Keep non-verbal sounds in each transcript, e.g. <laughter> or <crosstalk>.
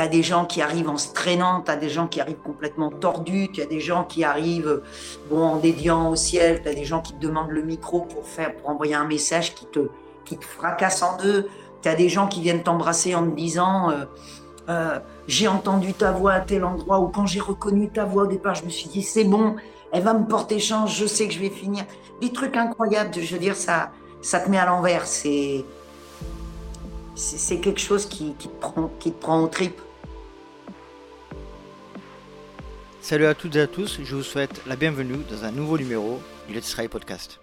tu as des gens qui arrivent en se traînant, tu as des gens qui arrivent complètement tordus, tu as des gens qui arrivent bon, en dédiant au ciel, tu as des gens qui te demandent le micro pour, faire, pour envoyer un message qui te, qui te fracasse en deux. Tu as des gens qui viennent t'embrasser en te disant euh, euh, J'ai entendu ta voix à tel endroit, ou quand j'ai reconnu ta voix au départ, je me suis dit C'est bon, elle va me porter chance, je sais que je vais finir. Des trucs incroyables, je veux dire, ça, ça te met à l'envers. C'est c'est quelque chose qui, te prend, qui te prend au trip. Salut à toutes et à tous, je vous souhaite la bienvenue dans un nouveau numéro du Let's Try Podcast.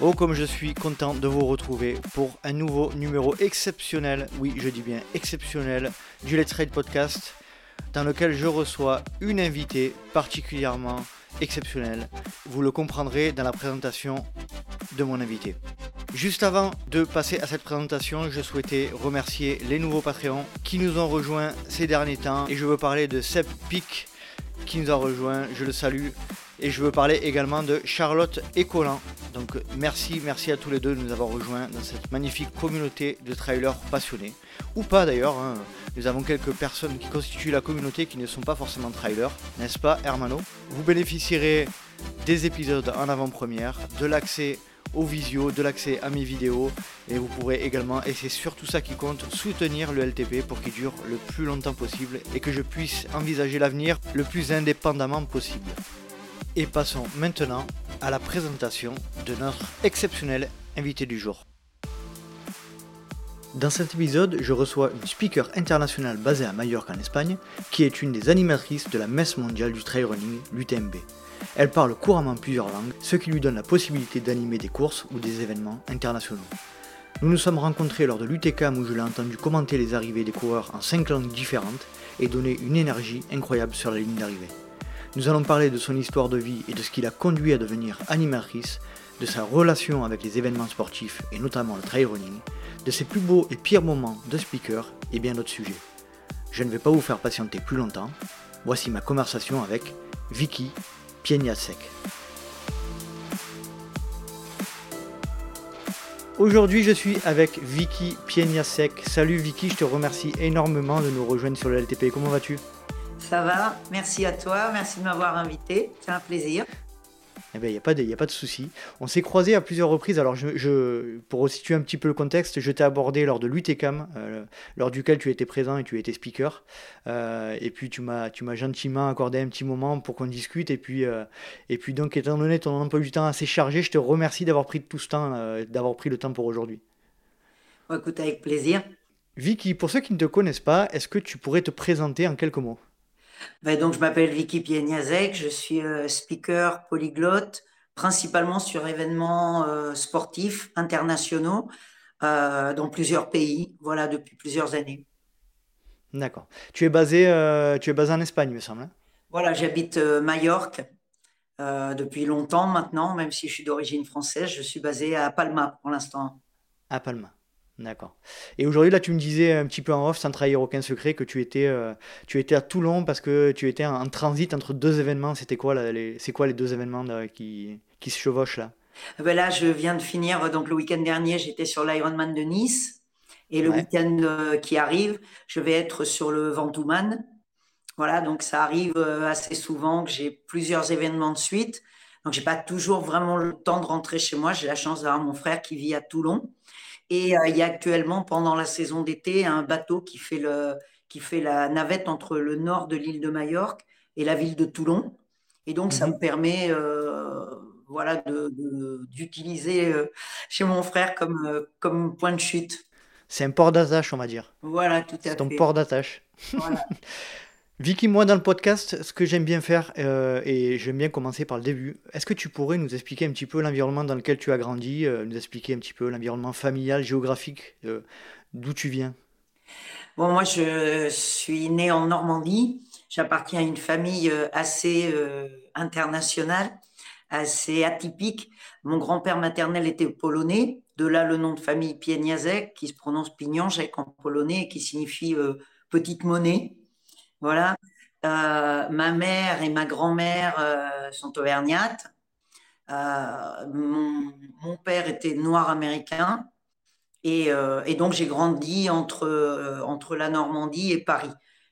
Oh comme je suis content de vous retrouver pour un nouveau numéro exceptionnel, oui je dis bien exceptionnel, du Let's Ride Podcast, dans lequel je reçois une invitée particulièrement exceptionnelle. Vous le comprendrez dans la présentation de mon invité. Juste avant de passer à cette présentation, je souhaitais remercier les nouveaux Patreons qui nous ont rejoints ces derniers temps. Et je veux parler de Seb Pic qui nous a rejoint, je le salue. Et je veux parler également de Charlotte et Colin. Donc merci, merci à tous les deux de nous avoir rejoints dans cette magnifique communauté de trailers passionnés. Ou pas d'ailleurs, hein. Nous avons quelques personnes qui constituent la communauté qui ne sont pas forcément trailers, n'est-ce pas Hermano? Vous bénéficierez des épisodes en avant-première, de l'accès au visio, de l'accès à mes vidéos et vous pourrez également, et c'est surtout ça qui compte, soutenir le LTP pour qu'il dure le plus longtemps possible et que je puisse envisager l'avenir le plus indépendamment possible. Et passons maintenant à la présentation de notre exceptionnel invité du jour. Dans cet épisode, je reçois une speaker internationale basée à Majorque en Espagne, qui est une des animatrices de la messe mondiale du trail running, l'UTMB. Elle parle couramment plusieurs langues, ce qui lui donne la possibilité d'animer des courses ou des événements internationaux. Nous nous sommes rencontrés lors de l'UTCAM où je l'ai entendu commenter les arrivées des coureurs en 5 langues différentes et donner une énergie incroyable sur la ligne d'arrivée. Nous allons parler de son histoire de vie et de ce qui l'a conduit à devenir animatrice, de sa relation avec les événements sportifs et notamment le trail running, de ses plus beaux et pires moments de speaker et bien d'autres sujets. Je ne vais pas vous faire patienter plus longtemps. Voici ma conversation avec Vicky Pieniasek. Aujourd'hui, je suis avec Vicky Pieniasek. Salut Vicky, je te remercie énormément de nous rejoindre sur le LTP. Comment vas-tu? Ça va, merci à toi, merci de m'avoir invité, c'est un plaisir. Eh bien, il n'y a pas de, a pas de souci. On s'est croisés à plusieurs reprises. Alors, je, pour resituer un petit peu le contexte, je t'ai abordé lors de l'UTCAM, euh, lors duquel tu étais présent et tu étais speaker. Euh, et puis, tu m'as, tu m'as gentiment accordé un petit moment pour qu'on discute. Et puis, euh, et puis, donc, étant donné ton emploi du temps assez chargé, je te remercie d'avoir pris tout ce temps, d'avoir pris le temps pour aujourd'hui. écoute, avec plaisir. Vicky, pour ceux qui ne te connaissent pas, est-ce que tu pourrais te présenter en quelques mots? Ben, donc, je m'appelle Vicky Pieniazek, je suis euh, speaker polyglotte, principalement sur événements euh, sportifs internationaux euh, dans plusieurs pays, voilà, depuis plusieurs années. D'accord. Tu es basé, tu es basé en Espagne, me semble. Hein? Voilà, j'habite Majorque depuis longtemps maintenant, même si je suis d'origine française. Je suis basé à Palma pour l'instant. À Palma. D'accord. Et aujourd'hui, là, tu me disais un petit peu en off, sans trahir aucun secret, que tu étais, euh, tu étais à Toulon parce que tu étais en, transit entre deux événements. C'était quoi, c'est quoi les deux événements qui, qui se chevauchent là? Ah ben Là, je viens de finir, donc le week-end dernier, j'étais sur l'Ironman de Nice. Et le week-end euh, qui arrive, je vais être sur le Ventouman. Voilà, donc ça arrive euh, assez souvent que j'ai plusieurs événements de suite. Donc, j'ai pas toujours vraiment le temps de rentrer chez moi. J'ai la chance d'avoir mon frère qui vit à Toulon. Et euh, il y a actuellement, pendant la saison d'été, un bateau qui fait, le, qui fait la navette entre le nord de l'île de Majorque et la ville de Toulon. Et donc, ça mhm. me permet euh, voilà, d'utiliser euh, chez mon frère comme, comme point de chute. C'est un port d'attache, on va dire. Voilà, tout à fait. C'est ton port d'attache. Voilà. <laughs> Vicky, moi dans le podcast, ce que j'aime bien faire, euh, et j'aime bien commencer par le début, est-ce que tu pourrais nous expliquer un petit peu l'environnement dans lequel tu as grandi, euh, nous expliquer un petit peu l'environnement familial, géographique, euh, d'où tu viens? Bon, moi je suis née en Normandie, j'appartiens à une famille assez internationale, assez atypique. Mon grand-père maternel était polonais, de là le nom de famille Pieniazek, qui se prononce Pignanjek en polonais, et qui signifie petite monnaie. Voilà. Euh, ma mère et ma grand-mère euh, sont auvergnates. Euh, mon, père était noir américain. Et, donc, j'ai grandi entre, entre la Normandie et Paris.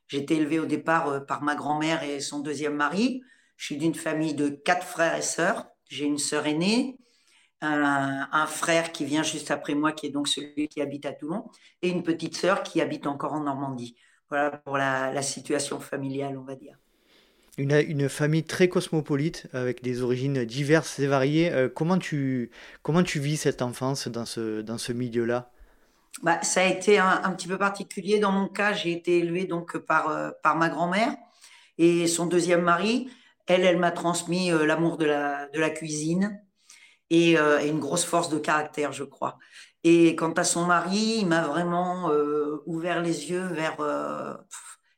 J'ai été élevée au départ par ma grand-mère et son deuxième mari. Je suis d'une famille de quatre frères et sœurs. J'ai une sœur aînée, un, frère qui vient juste après moi, qui est donc celui qui habite à Toulon, et une petite sœur qui habite encore en Normandie. Voilà pour la, situation familiale, on va dire. Une, une, famille très cosmopolite, avec des origines diverses et variées. Euh, comment, tu, comment tu vis cette enfance dans ce, dans ce milieu-là? Bah, Ça a été un, un, petit peu particulier. Dans mon cas, j'ai été élevée donc par, euh, par ma grand-mère et son deuxième mari. Elle, elle m'a transmis euh, l'amour de la, de la cuisine, et, une grosse force de caractère, je crois. Et quant à son mari, il m'a vraiment euh, ouvert les yeux vers... Euh,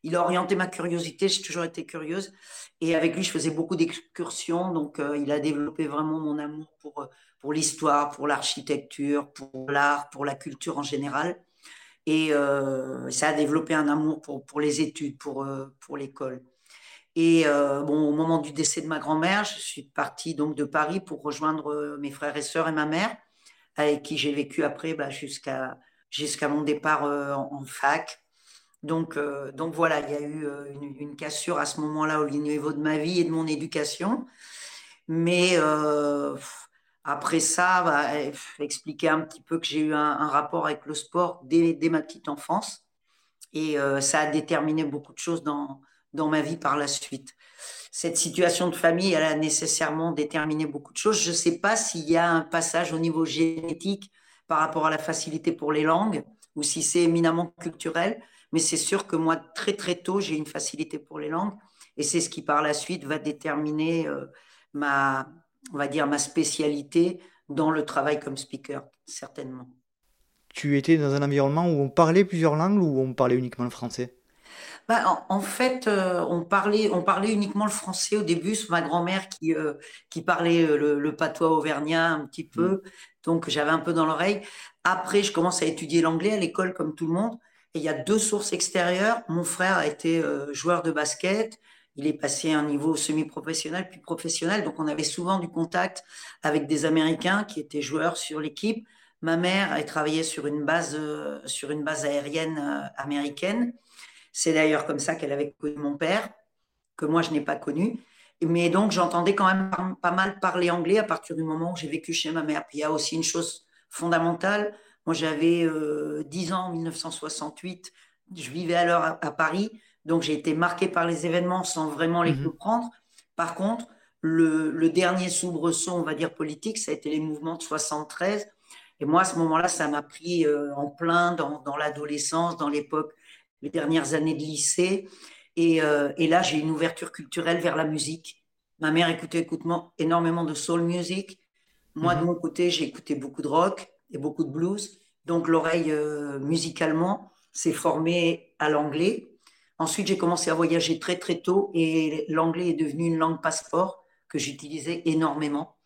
il a orienté ma curiosité, j'ai toujours été curieuse. Et avec lui, je faisais beaucoup d'excursions, donc il a développé vraiment mon amour pour, l'histoire, pour l'architecture, pour l'art, pour la culture en général. Et ça a développé un amour pour, les études, pour, pour l'école. Et euh, bon, au moment du décès de ma grand-mère, je suis partie donc de Paris pour rejoindre euh, mes frères et sœurs et ma mère, avec qui j'ai vécu après bah, jusqu'à jusqu'à mon départ euh, en, fac. Donc, donc voilà, il y a eu une, cassure à ce moment-là au niveau de ma vie et de mon éducation. Mais après ça, bah, expliquer un petit peu que j'ai eu un, rapport avec le sport dès, dès, ma petite enfance. Et ça a déterminé beaucoup de choses dans, dans ma vie par la suite. Cette situation de famille, elle a nécessairement déterminé beaucoup de choses. Je ne sais pas s'il y a un passage au niveau génétique par rapport à la facilité pour les langues ou si c'est éminemment culturel, mais c'est sûr que moi, très très tôt, j'ai une facilité pour les langues et c'est ce qui par la suite va déterminer euh, ma, on va dire, ma spécialité dans le travail comme speaker, certainement. Tu étais dans un environnement où on parlait plusieurs langues ou on parlait uniquement le français? Bah, en, fait, euh, on, parlait, on parlait uniquement le français au début. C'est ma grand-mère qui, euh, qui parlait euh, le, patois auvergnat un petit peu. Mm. Donc, j'avais un peu dans l'oreille. Après, je commence à étudier l'anglais à l'école comme tout le monde. Et il y a deux sources extérieures. Mon frère a été joueur de basket. Il est passé à un niveau semi-professionnel puis professionnel. Donc, on avait souvent du contact avec des Américains qui étaient joueurs sur l'équipe. Ma mère a travaillé sur une base, sur une base aérienne américaine. C'est d'ailleurs comme ça qu'elle avait connu mon père, que moi je n'ai pas connu. Mais donc j'entendais quand même pas mal parler anglais à partir du moment où j'ai vécu chez ma mère. Puis il y a aussi une chose fondamentale. Moi j'avais 10 euh, ans en 1968, je vivais alors à, Paris, donc j'ai été marqué par les événements sans vraiment les mmh comprendre. Par contre, le, dernier soubresaut, on va dire politique, ça a été les mouvements de 73. Et moi, à ce moment-là, ça m'a pris euh, en plein dans, dans l'adolescence, dans l'époque les dernières années de lycée. Euh, et, là, j'ai une ouverture culturelle vers la musique. Ma mère écoutait énormément de soul music. Moi, de mhm. mon côté, j'ai écouté beaucoup de rock et beaucoup de blues. Donc, l'oreille euh, musicalement s'est formée à l'anglais. Ensuite, j'ai commencé à voyager très, très tôt et l'anglais est devenu une langue passeport que j'utilisais énormément.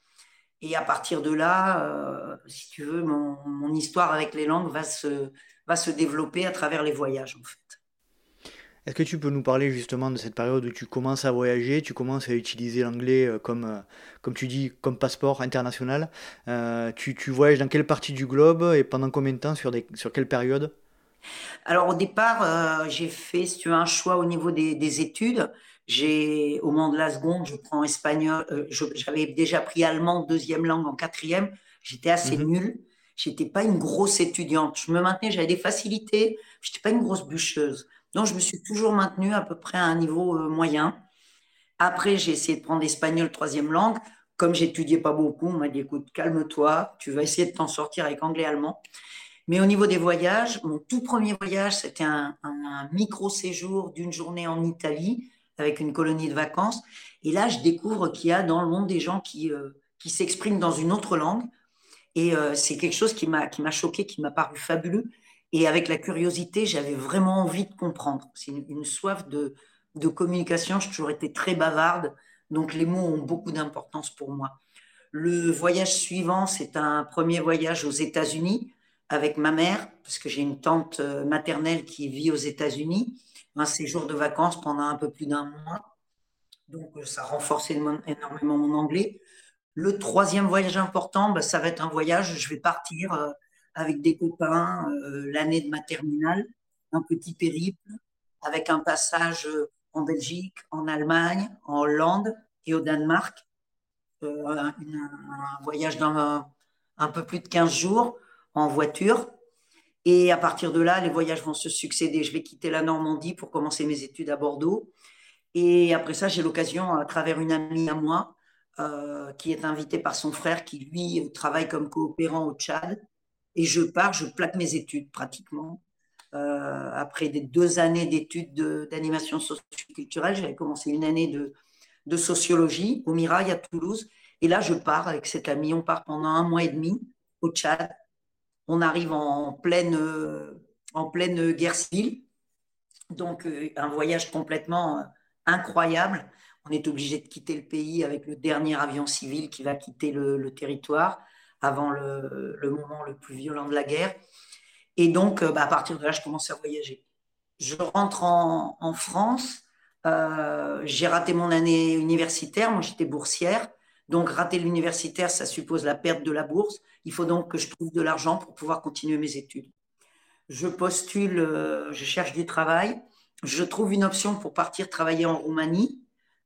Et à partir de là, euh, si tu veux, mon, mon, histoire avec les langues va se, va se développer à travers les voyages, en fait. Est-ce que tu peux nous parler justement de cette période où tu commences à voyager, tu commences à utiliser l'anglais euh, comme, euh, comme tu dis, comme passeport international euh, tu, tu, voyages dans quelle partie du globe et pendant combien de temps, sur, des, sur quelle période? Alors au départ, j'ai fait si tu veux, un choix au niveau des, des études. J'ai, au moment de la seconde, je prends espagnol, j'avais déjà pris allemand deuxième langue en quatrième, j'étais assez nul. Mhm. nulle. J'étais pas une grosse étudiante. Je me maintenais, j'avais des facilités. Je n'étais pas une grosse bûcheuse. Donc, je me suis toujours maintenue à peu près à un niveau euh, moyen. Après, j'ai essayé de prendre l'espagnol troisième langue. Comme j'étudiais pas beaucoup, on m'a dit écoute, calme-toi, tu vas essayer de t'en sortir avec anglais-allemand. Mais au niveau des voyages, mon tout premier voyage, c'était un, micro-séjour d'une journée en Italie avec une colonie de vacances. Et là, je découvre qu'il y a dans le monde des gens qui, euh, qui s'expriment dans une autre langue. Et euh, c'est quelque chose qui m'a choqué, qui m'a paru fabuleux. Et avec la curiosité, j'avais vraiment envie de comprendre. C'est une, soif de, de communication. J'ai toujours été très bavarde, donc les mots ont beaucoup d'importance pour moi. Le voyage suivant, c'est un premier voyage aux États-Unis avec ma mère, parce que j'ai une tante euh, maternelle qui vit aux États-Unis, un séjour de vacances pendant un peu plus d'un mois. Donc ça renforce énormément mon anglais. Le troisième voyage important, bah, ça va être un voyage, je vais partir euh, avec des copains l'année de ma terminale, un petit périple avec un passage en Belgique, en Allemagne, en Hollande et au Danemark. un, voyage d'un un peu plus de 15 jours en voiture. Et à partir de là, les voyages vont se succéder. Je vais quitter la Normandie pour commencer mes études à Bordeaux. Et après ça, j'ai l'occasion, à travers une amie à moi, euh, qui est invitée par son frère, qui lui travaille comme coopérant au Tchad. Et je pars, je plaque mes études pratiquement. Euh, après des deux années d'études d'animation socioculturelle, j'avais commencé une année de, sociologie au Mirail à Toulouse. Et là, je pars avec cette amie. On part pendant un mois et demi au Tchad. On arrive en pleine, euh, guerre civile. Donc, euh, un voyage complètement euh, incroyable. On est obligé de quitter le pays avec le dernier avion civil qui va quitter le, territoire avant le, moment le plus violent de la guerre. Et donc, bah, à partir de là, je commence à voyager. Je rentre en, France. j'ai raté mon année universitaire. Moi, j'étais boursière. Donc, rater l'universitaire, ça suppose la perte de la bourse. Il faut donc que je trouve de l'argent pour pouvoir continuer mes études. Je postule, euh, je cherche du travail. Je trouve une option pour partir travailler en Roumanie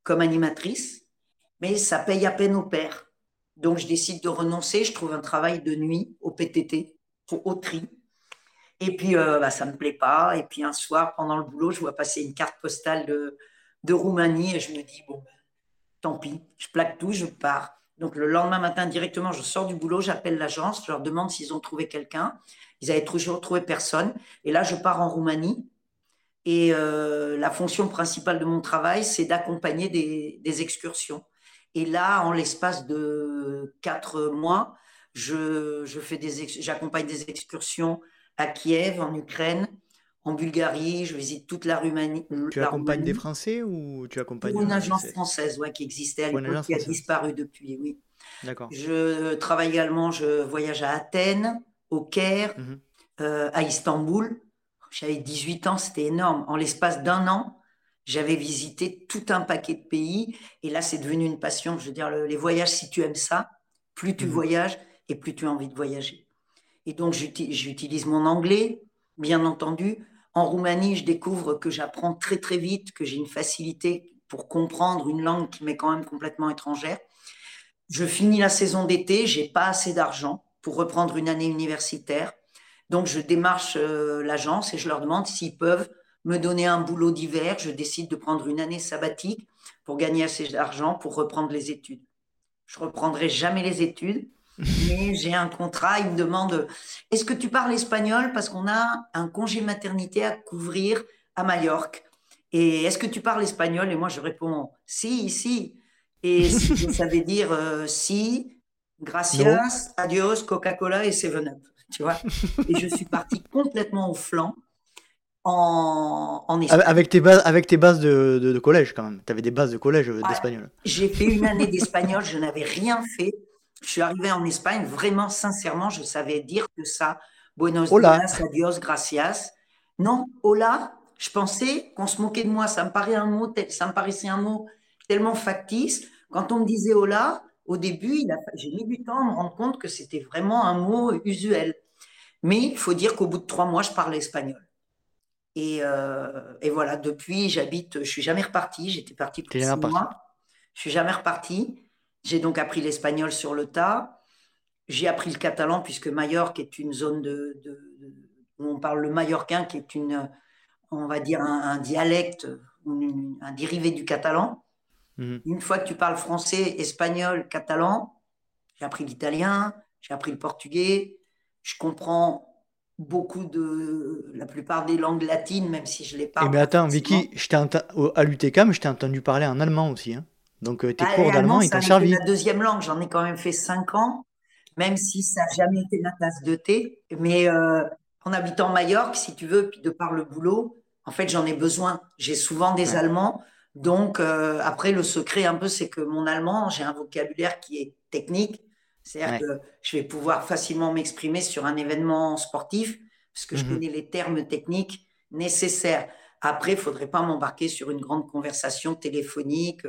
comme animatrice, mais ça paye à peine au père. Donc, je décide de renoncer. Je trouve un travail de nuit au PTT, au tri. Et puis, euh, bah, ça ne me plaît pas. Et puis, un soir, pendant le boulot, je vois passer une carte postale de, de Roumanie et je me dis, bon, tant pis, je plaque tout, je pars. Donc le lendemain matin, directement, je sors du boulot, j'appelle l'agence, je leur demande s'ils ont trouvé quelqu'un. Ils avaient toujours trouvé personne. Et là, je pars en Roumanie. Et euh, la fonction principale de mon travail, c'est d'accompagner des, excursions. Et là, en l'espace de quatre mois, je, je fais des, j'accompagne des excursions à Kiev, en Ukraine, en Bulgarie, je visite toute la Roumanie. Tu accompagnes des Français ou tu accompagnes une agence française ouais, qui existait à l'époque, qui a disparu depuis, oui. D'accord. Je travaille également, je voyage à Athènes, au Caire, mhm. euh, à Istanbul. J'avais 18 ans, c'était énorme. En l'espace d'un an, j'avais visité tout un paquet de pays. Et là, c'est devenu une passion. Je veux dire, les voyages, si tu aimes ça, plus tu mhm. voyages et plus tu as envie de voyager. Et donc, j'utilise mon anglais, bien entendu. En Roumanie, je découvre que j'apprends très très vite, que j'ai une facilité pour comprendre une langue qui m'est quand même complètement étrangère. Je finis la saison d'été, j'ai pas assez d'argent pour reprendre une année universitaire. Donc je démarche euh, l'agence et je leur demande s'ils peuvent me donner un boulot d'hiver. Je décide de prendre une année sabbatique pour gagner assez d'argent pour reprendre les études. Je reprendrai jamais les études <laughs> mais j'ai un contrat, il me demande est-ce que tu parles espagnol? Parce qu'on a un congé maternité à couvrir à Majorque. Et est-ce que tu parles espagnol? Et moi je réponds si si. Et <laughs> ça veut dire euh, si gracias adios Coca-Cola et Seven Up tu vois et je suis partie complètement au flanc en, en Avec tes bases, avec tes bases de, de, collège quand même. Tu avais des bases de collège euh, d'espagnol. J'ai fait une année d'espagnol, je n'avais rien fait. Je suis arrivé en Espagne, vraiment, sincèrement, je savais dire que ça. Buenos días, adios, gracias. Non, hola, je pensais qu'on se moquait de moi. Ça me, paraît un mot, ça me paraissait un mot tellement factice. Quand on me disait hola, au début, j'ai mis du temps à me rendre compte que c'était vraiment un mot usuel. Mais il faut dire qu'au bout de trois mois, je parlais espagnol. Et, euh, et voilà, depuis, j'habite, je suis jamais reparti. J'étais parti pour six mois. Je suis jamais reparti. J'ai donc appris l'espagnol sur le tas. J'ai appris le catalan puisque Majorque est une zone de, où on parle le mallorquin, qui est une, on va dire un, dialecte, un dérivé du catalan. Mhm. Une fois que tu parles français, espagnol, catalan, j'ai appris l'italien, j'ai appris le portugais. Je comprends beaucoup de la plupart des langues latines, même si je les parle. Eh mais attends, Vicky, à l'UTCAM, je t'ai entendu parler en allemand aussi. Hein donc, euh, tes bah, cours d'allemand, ils t'ont servi. C'est la deuxième langue, j'en ai quand même fait cinq ans, même si ça n'a jamais été ma tasse de thé. Mais euh, en habitant Majorque, si tu veux, puis de par le boulot, en fait, j'en ai besoin. J'ai souvent des Allemands. Donc, euh, après, le secret un peu, c'est que mon allemand, j'ai un vocabulaire qui est technique. C'est-à-dire que je vais pouvoir facilement m'exprimer sur un événement sportif, parce que je mmh connais les termes techniques nécessaires. Après, il ne faudrait pas m'embarquer sur une grande conversation téléphonique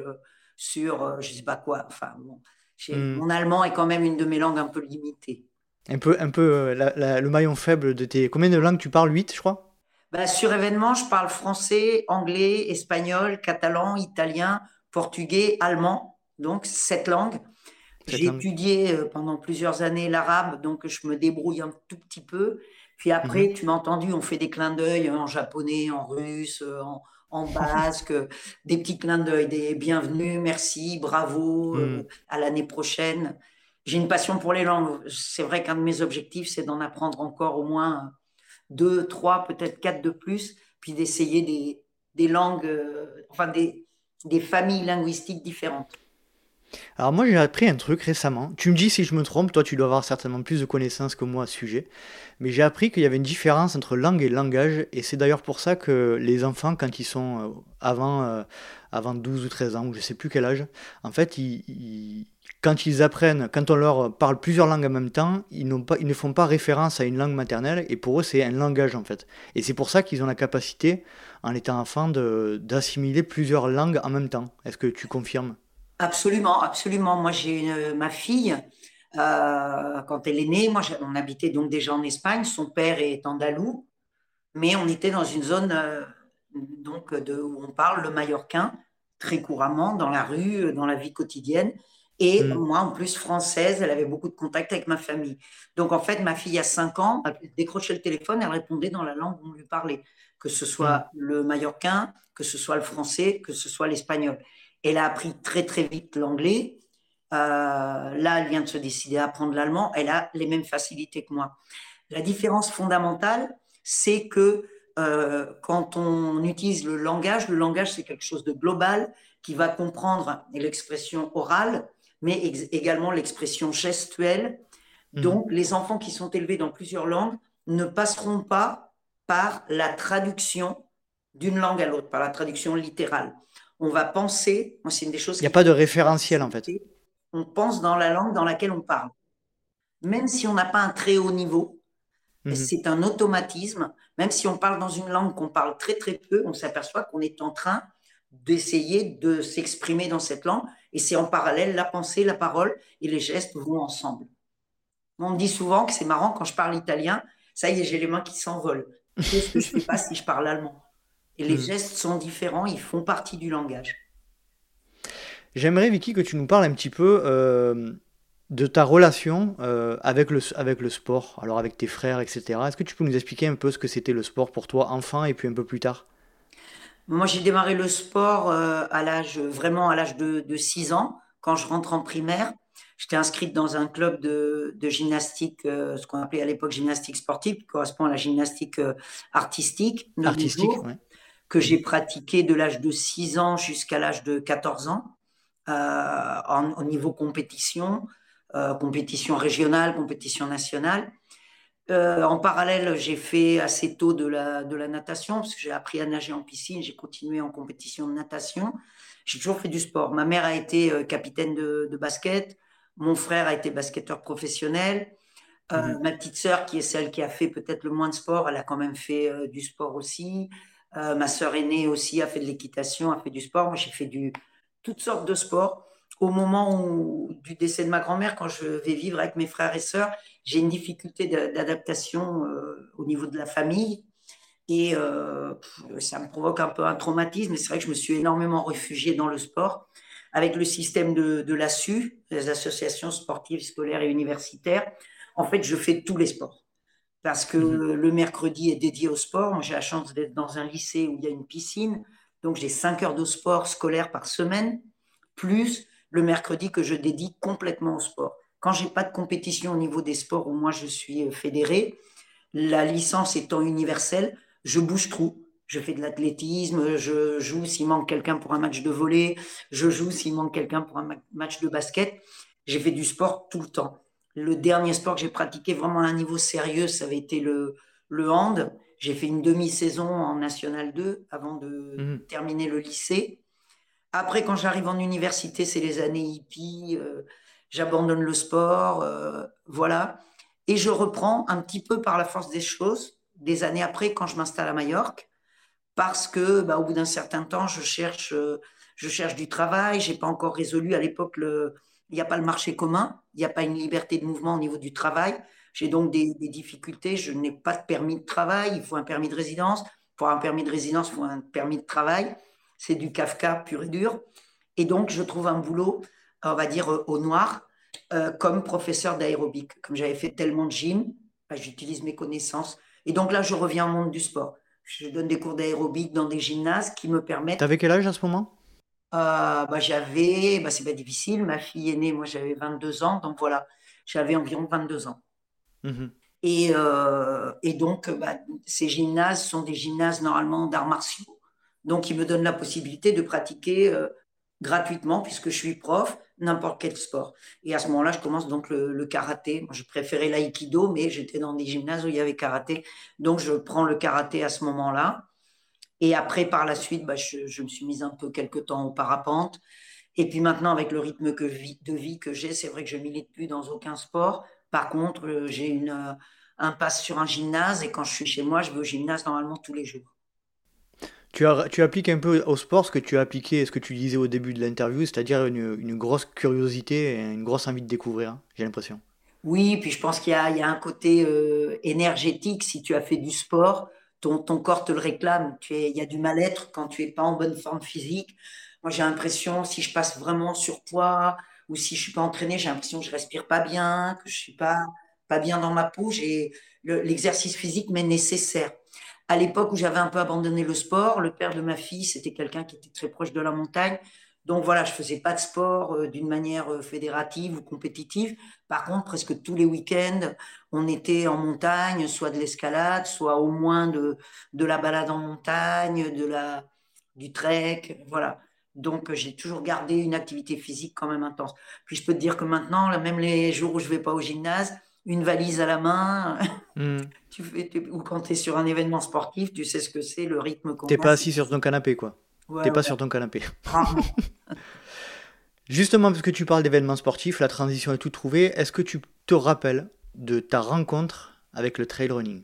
sur euh, je sais pas quoi. Enfin, bon, hmm. mon allemand est quand même une de mes langues un peu limitées. Un peu, un peu le maillon faible de tes. Combien de langues tu parles? 8, je crois? Bah, Sur événement, je parle français, anglais, espagnol, catalan, italien, portugais, allemand, donc sept langues. J'ai étudié euh, pendant plusieurs années l'arabe, donc je me débrouille un tout petit peu. Puis après, mhm. tu m'as entendu, on fait des clins d'œil en japonais, en russe, euh, en, <laughs> basque, des petits clins d'œil, des bienvenus, merci, bravo, euh, mhm. à l'année prochaine. J'ai une passion pour les langues. C'est vrai qu'un de mes objectifs, c'est d'en apprendre encore au moins deux, trois, peut-être quatre de plus, puis d'essayer des, des langues, enfin des, des familles linguistiques différentes. Alors moi j'ai appris un truc récemment. Tu me dis si je me trompe, toi tu dois avoir certainement plus de connaissances que moi à ce sujet. Mais j'ai appris qu'il y avait une différence entre langue et langage. Et c'est d'ailleurs pour ça que les enfants, quand ils sont euh, avant, euh, avant 12 ou 13 ans, ou je sais plus quel âge, en fait, ils, quand ils apprennent, quand on leur parle plusieurs langues en même temps, ils, ne font pas référence à une langue maternelle. Et pour eux c'est un langage en fait. Et c'est pour ça qu'ils ont la capacité, en étant enfant, d'assimiler plusieurs langues en même temps. Est-ce que tu confirmes? Absolument, absolument. Moi, j'ai ma fille, euh, quand elle est née, moi, on habitait donc déjà en Espagne. Son père est andalou, mais on était dans une zone euh, donc où on parle le mallorquin très couramment dans la rue, dans la vie quotidienne. Et mm. moi, en plus, française, elle avait beaucoup de contact avec ma famille. Donc, en fait, ma fille, a 5 ans, elle décrochait le téléphone, elle répondait dans la langue où on lui parlait, que ce soit mm. le mallorquin, que ce soit le français, que ce soit l'espagnol. Elle a appris très très vite l'anglais. Euh, là, elle vient de se décider à apprendre l'allemand. Elle a les mêmes facilités que moi. La différence fondamentale, c'est que euh, quand on utilise le langage, le langage, c'est quelque chose de global qui va comprendre l'expression orale, mais également l'expression gestuelle. Mhm. Donc, les enfants qui sont élevés dans plusieurs langues ne passeront pas par la traduction d'une langue à l'autre, par la traduction littérale on va penser, c'est une des choses... Il n'y a pas de référentiel en fait. On pense dans la langue dans laquelle on parle. Même si on n'a pas un très haut niveau, mhm. c'est un automatisme. Même si on parle dans une langue qu'on parle très très peu, on s'aperçoit qu'on est en train d'essayer de s'exprimer dans cette langue. Et c'est en parallèle, la pensée, la parole et les gestes vont ensemble. On me dit souvent que c'est marrant quand je parle italien, ça y est, j'ai les mains qui s'envolent. Qu'est-ce que je ne fais pas si je parle allemand? Et les hmm. gestes sont différents, ils font partie du langage. J'aimerais, Vicky, que tu nous parles un petit peu euh, de ta relation euh, avec, le, avec le sport, alors avec tes frères, etc. Est-ce que tu peux nous expliquer un peu ce que c'était le sport pour toi, enfant, et puis un peu plus tard? Moi, j'ai démarré le sport euh, à l'âge, vraiment à l'âge de, de 6 ans, quand je rentre en primaire. J'étais inscrite dans un club de, de gymnastique, ce qu'on appelait à l'époque gymnastique sportive, qui correspond à la gymnastique artistique. Artistique, oui que j'ai pratiqué de l'âge de 6 ans jusqu'à l'âge de 14 ans euh, au niveau compétition, euh, compétition régionale, compétition nationale. Euh, en parallèle, j'ai fait assez tôt de la, de la natation, parce que j'ai appris à nager en piscine, j'ai continué en compétition de natation. J'ai toujours fait du sport. Ma mère a été capitaine de, de basket, mon frère a été basketteur professionnel. Mhm. Ma petite sœur, qui est celle qui a fait peut-être le moins de sport, elle a quand même fait du sport aussi. Euh, ma sœur aînée aussi a fait de l'équitation, a fait du sport. Moi, j'ai fait du, toutes sortes de sports. Au moment du décès de ma grand-mère, quand je vais vivre avec mes frères et sœurs, j'ai une difficulté d'adaptation euh, au niveau de la famille. Et euh, ça me provoque un peu un traumatisme. Et c'est vrai que je me suis énormément réfugiée dans le sport. Avec le système de, de l'ASU, les associations sportives, scolaires et universitaires, en fait, je fais tous les sports parce que mhm. le mercredi est dédié au sport. j'ai la chance d'être dans un lycée où il y a une piscine, donc j'ai 5 heures de sport scolaire par semaine, plus le mercredi que je dédie complètement au sport. Quand j'ai pas de compétition au niveau des sports où moi je suis euh, fédéré, la licence étant universelle, je bouge trop. Je fais de l'athlétisme, je joue s'il manque quelqu'un pour un match de volley, je joue s'il manque quelqu'un pour un match de basket. J'ai fait du sport tout le temps. Le dernier sport que j'ai pratiqué vraiment à un niveau sérieux, ça avait été le, le hand. J'ai fait une demi-saison en National 2 avant de mhm. terminer le lycée. Après, quand j'arrive en université, c'est les années hippies. Euh, j'abandonne le sport, euh, voilà. Et je reprends un petit peu par la force des choses, des années après, quand je m'installe à Majorque, parce que, bah, au bout d'un certain temps, je cherche, euh, je cherche du travail. J'ai pas encore résolu à l'époque le, il n'y a pas le marché commun, il n'y a pas une liberté de mouvement au niveau du travail. J'ai donc des, difficultés, je n'ai pas de permis de travail, il faut un permis de résidence. Pour un permis de résidence, il faut un permis de travail. C'est du Kafka pur et dur. Et donc, je trouve un boulot, on va dire, au noir, euh, comme professeur d'aérobic. Comme j'avais fait tellement de gym, bah, j'utilise mes connaissances. Et donc là, je reviens au monde du sport. Je donne des cours d'aérobic dans des gymnases qui me permettent. T'avais quel âge à ce moment? Euh, bah, J'avais, bah, c'est pas difficile, ma fille est née, moi j'avais 22 ans, donc voilà, j'avais environ 22 ans. Mmh et, euh, et, donc, bah, ces gymnases sont des gymnases normalement d'arts martiaux. Donc, ils me donnent la possibilité de pratiquer euh, gratuitement, puisque je suis prof, n'importe quel sport. Et à ce moment-là, je commence donc le, karaté. Moi, je préférais l'aïkido, mais j'étais dans des gymnases où il y avait karaté. Donc, je prends le karaté à ce moment-là. Et après, par la suite, bah, je, me suis mise un peu quelques temps au parapente. Et puis maintenant, avec le rythme de vie que j'ai, c'est vrai que je milite plus dans aucun sport. Par contre, euh, j'ai une, euh, un pass sur un gymnase et quand je suis chez moi, je vais au gymnase normalement tous les jours. Tu, as, tu appliques un peu au sport ce que tu as appliqué, ce que tu disais au début de l'interview, c'est-à-dire une, grosse curiosité et une grosse envie de découvrir, j'ai l'impression. Oui, puis je pense qu'il y, y, a un côté euh, énergétique. Si tu as fait du sport, ton, corps te le réclame. Tu es, il y a du mal-être quand tu es pas en bonne forme physique. Moi, j'ai l'impression, si je passe vraiment sur poids ou si je suis pas entraîné, j'ai l'impression que je respire pas bien, que je suis pas pas bien dans ma peau. L'exercice physique m'est nécessaire. À l'époque où j'avais un peu abandonné le sport, le père de ma fille, c'était quelqu'un qui était très proche de la montagne. Donc voilà, je faisais pas de sport euh, d'une manière euh, fédérative ou compétitive. Par contre, presque tous les week-ends, on était en montagne, soit de l'escalade, soit au moins de, la balade en montagne, de la, du trek. Voilà. Donc, j'ai toujours gardé une activité physique quand même intense. Puis, je peux te dire que maintenant, même les jours où je vais pas au gymnase, une valise à la main, hmm. <laughs> tu fais, ou quand tu es sur un événement sportif, tu sais ce que c'est, le rythme qu'on T'es pas assis sur ton canapé, quoi. Tu T'es pas sur ton canapé. <laughs> <laughs> Justement, parce que tu parles d'événements sportifs, la transition est tout trouvée. Est-ce que tu te rappelles de ta rencontre avec le trail running?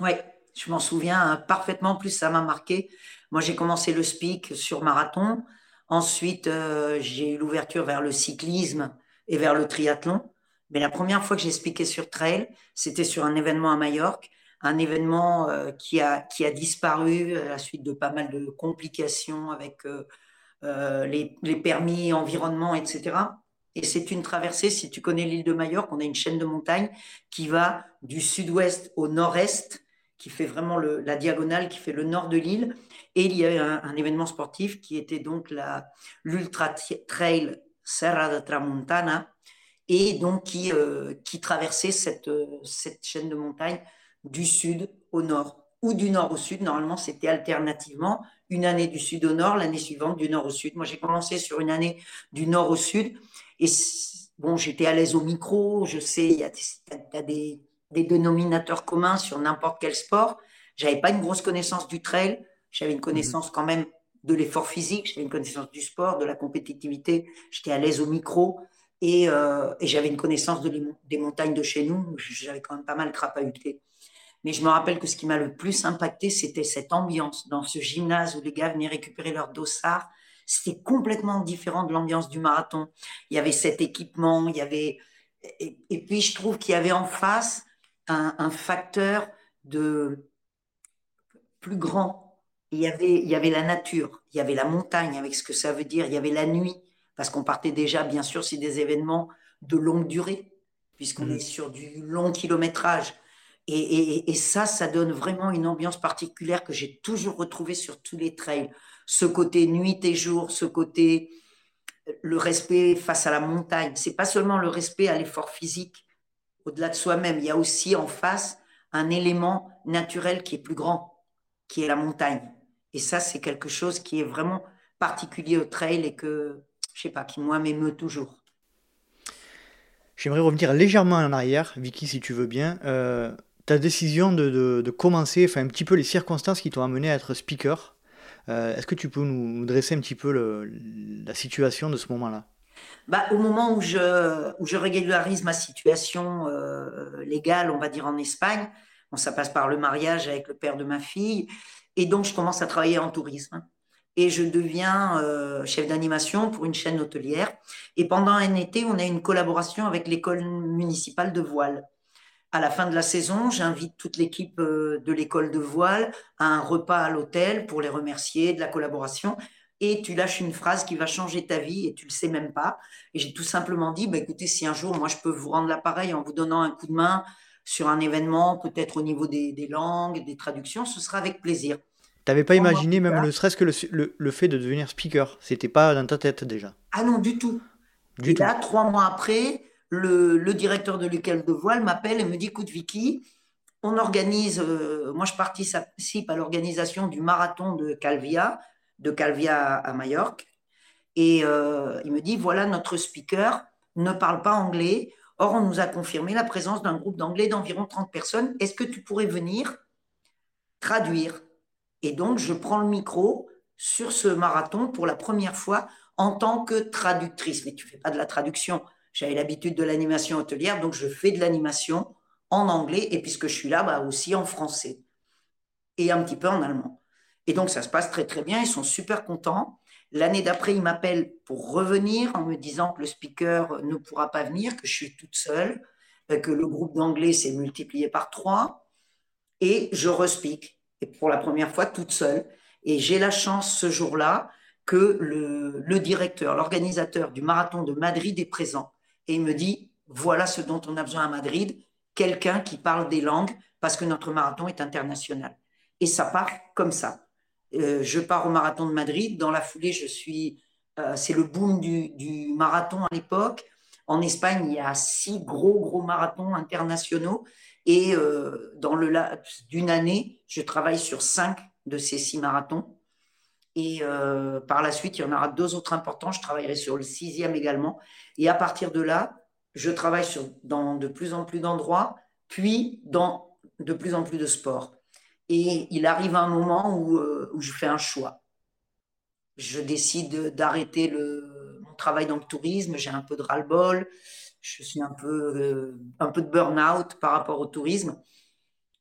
Oui, je m'en souviens parfaitement. plus, ça m'a marqué. Moi, j'ai commencé le speak sur marathon. Ensuite, euh, j'ai eu l'ouverture vers le cyclisme et vers le triathlon. Mais la première fois que j'ai speaké sur trail, c'était sur un événement à Majorque, un événement euh, qui, a, qui a disparu à la suite de pas mal de complications avec euh, euh, les, les, permis, environnement, etc. Et c'est une traversée, si tu connais l'île de Majorque, on a une chaîne de montagnes qui va du sud-ouest au nord-est, qui fait vraiment le, la diagonale, qui fait le nord de l'île. Et il y a un, un événement sportif qui était donc l'Ultra Trail Serra de Tramontana, et donc qui, euh, qui traversait cette, euh, cette chaîne de montagnes du sud au nord ou du nord au sud. Normalement, c'était alternativement une année du sud au nord, l'année suivante du nord au sud. Moi, j'ai commencé sur une année du nord au sud et bon, j'étais à l'aise au micro. Je sais, il y a, des, des, dénominateurs communs sur n'importe quel sport. J'avais pas une grosse connaissance du trail. J'avais une connaissance mmh quand même de l'effort physique. J'avais une connaissance du sport, de la compétitivité. J'étais à l'aise au micro. Euh, et, j'avais une connaissance de des montagnes de chez nous. J'avais quand même pas mal crapahuté. Mais je me rappelle que ce qui m'a le plus impacté, c'était cette ambiance dans ce gymnase où les gars venaient récupérer leur dossard. C'était complètement différent de l'ambiance du marathon. Il y avait cet équipement, il y avait. Et, puis, je trouve qu'il y avait en face un, facteur de plus grand. Il y avait la nature, il y avait la montagne avec ce que ça veut dire, il y avait la nuit parce qu'on partait déjà, bien sûr, c'est des événements de longue durée, puisqu'on mmh. est sur du long kilométrage. Et, ça, ça donne vraiment une ambiance particulière que j'ai toujours retrouvée sur tous les trails. Ce côté nuit et jour, ce côté le respect face à la montagne. C'est pas seulement le respect à l'effort physique au-delà de soi-même. Il y a aussi en face un élément naturel qui est plus grand, qui est la montagne. Et ça, c'est quelque chose qui est vraiment particulier au trail et que je sais pas, qui moi m'émeut toujours. J'aimerais revenir légèrement en arrière, Vicky, si tu veux bien. Euh, ta décision de, de, commencer, enfin un petit peu les circonstances qui t'ont amené à être speaker. Euh, est-ce que tu peux nous, dresser un petit peu le, la situation de ce moment-là? Bah, Au moment où je, où je régularise ma situation euh, légale, on va dire en Espagne, bon, ça passe par le mariage avec le père de ma fille, et donc je commence à travailler en tourisme. Et je deviens euh, chef d'animation pour une chaîne hôtelière. Et pendant un été, on a une collaboration avec l'école municipale de voile. À la fin de la saison, j'invite toute l'équipe euh, de l'école de voile à un repas à l'hôtel pour les remercier de la collaboration. Et tu lâches une phrase qui va changer ta vie et tu le sais même pas. Et j'ai tout simplement dit, bah, écoutez, si un jour, moi, je peux vous rendre l'appareil en vous donnant un coup de main sur un événement, peut-être au niveau des, des langues, des traductions, ce sera avec plaisir. T'avais pas imaginé même ne serait-ce que le, le, fait de devenir speaker C'était pas dans ta tête déjà Ah non, du tout. Du et là, trois mois après, le, le directeur de l'école de voile m'appelle et me dit Écoute, Vicky, on organise, euh, moi je participe à l'organisation du marathon de Calvia, de Calvia à Majorque. Et euh, il me dit Voilà, notre speaker ne parle pas anglais. Or, on nous a confirmé la présence d'un groupe d'anglais d'environ 30 personnes. Est-ce que tu pourrais venir traduire et donc, je prends le micro sur ce marathon pour la première fois en tant que traductrice. Mais tu ne fais pas de la traduction. J'avais l'habitude de l'animation hôtelière, donc je fais de l'animation en anglais et puisque je suis là, bah aussi en français et un petit peu en allemand. Et donc, ça se passe très, très bien. Ils sont super contents. L'année d'après, ils m'appellent pour revenir en me disant que le speaker ne pourra pas venir, que je suis toute seule, que le groupe d'anglais s'est multiplié par trois. Et je respique et pour la première fois toute seule. Et j'ai la chance ce jour-là que le, directeur, l'organisateur du marathon de Madrid est présent. Et il me dit, voilà ce dont on a besoin à Madrid, quelqu'un qui parle des langues, parce que notre marathon est international. Et ça part comme ça. Euh, je pars au marathon de Madrid. Dans la foulée, je suis. Euh, c'est le boom du, du marathon à l'époque. En Espagne, il y a six gros, gros marathons internationaux. Et euh, dans le laps d'une année, je travaille sur cinq de ces six marathons. Et euh, par la suite, il y en aura deux autres importants. Je travaillerai sur le sixième également. Et à partir de là, je travaille dans de plus en plus d'endroits, puis dans de plus en plus de sports. Et il arrive un moment où, euh, où je fais un choix. Je décide d'arrêter mon travail dans le tourisme. J'ai un peu de ras-le-bol je suis un peu, euh, un peu de burn-out par rapport au tourisme.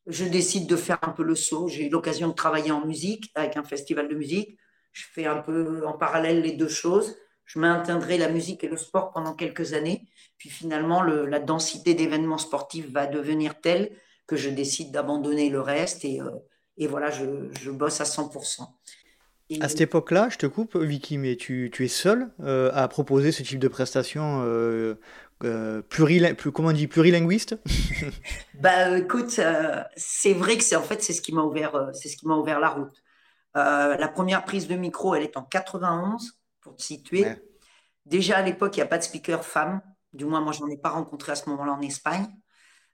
Je décide de faire un peu le saut. J'ai eu l'occasion de travailler en musique avec un festival de musique. Je fais un peu en parallèle les deux choses. Je maintiendrai la musique et le sport pendant quelques années. Puis finalement, le, la densité d'événements sportifs va devenir telle que je décide d'abandonner le reste. Et, euh, et voilà, je, je, bosse à 100%. À cette époque-là, je te coupe, Vicky, mais tu, tu es seul euh, à proposer ce type de prestations euh, plus, comment on dit, plurilinguiste? <laughs> Bah écoute, euh, c'est vrai que c'est en fait c'est ce qui m'a ouvert, euh, c'est ce qui m'a ouvert la route. la première prise de micro, elle est en 91 pour te situer. Déjà à l'époque, il n'y a pas de speaker femme. Du moins, moi, je n'en ai pas rencontré à ce moment-là en Espagne.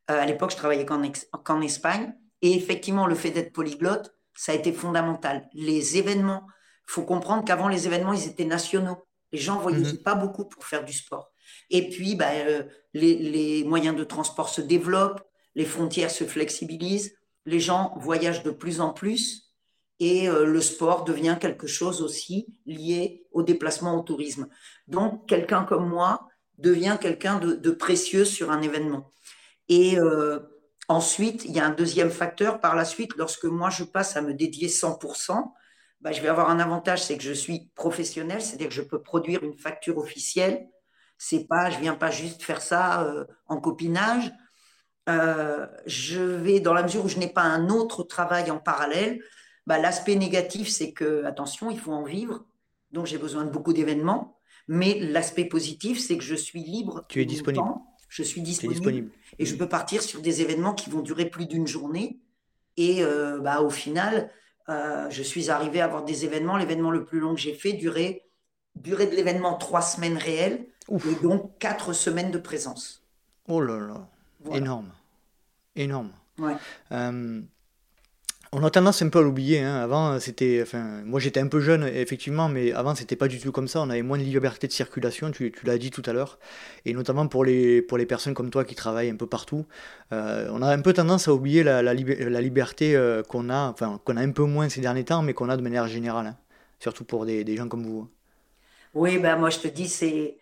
à l'époque, je travaillais qu'en, qu'en Espagne. Et effectivement, le fait d'être polyglotte, ça a été fondamental. Les événements, il faut comprendre qu'avant les événements, ils étaient nationaux. Les gens ne voyageaient mhm. pas beaucoup pour faire du sport. Et puis, bah, euh, les, moyens de transport se développent, les frontières se flexibilisent, les gens voyagent de plus en plus et euh, le sport devient quelque chose aussi lié au déplacement au tourisme. Donc, quelqu'un comme moi devient quelqu'un de, précieux sur un événement. Et euh, ensuite, il y a un deuxième facteur. Par la suite, lorsque moi je passe à me dédier 100%, bah, je vais avoir un avantage, c'est que je suis professionnel, c'est-à-dire que je peux produire une facture officielle c'est pas, je viens pas juste faire ça euh, en copinage. Euh, je vais, dans la mesure où je n'ai pas un autre travail en parallèle, bah, l'aspect négatif, c'est que, attention, il faut en vivre. Donc, j'ai besoin de beaucoup d'événements. Mais l'aspect positif, c'est que je suis libre. Tu es disponible. Je suis disponible, Et je peux partir sur des événements qui vont durer plus d'une journée. Et euh, bah, au final, je suis arrivé à avoir des événements. L'événement le plus long que j'ai fait durait, durait de l'événement trois semaines réelles et donc quatre semaines de présence. Oh là là, énorme, énorme. Euh, on a tendance un peu à l'oublier. Hein. Avant, c'était, enfin, moi j'étais un peu jeune, effectivement, mais avant c'était pas du tout comme ça. On avait moins de liberté de circulation. Tu, tu l'as dit tout à l'heure, et notamment pour les pour les personnes comme toi qui travaillent un peu partout, euh, on a un peu tendance à oublier la, la, liberté euh, qu'on a, enfin qu'on a un peu moins ces derniers temps, mais qu'on a de manière générale, hein. surtout pour des, des gens comme vous. Oui, ben moi je te dis, c'est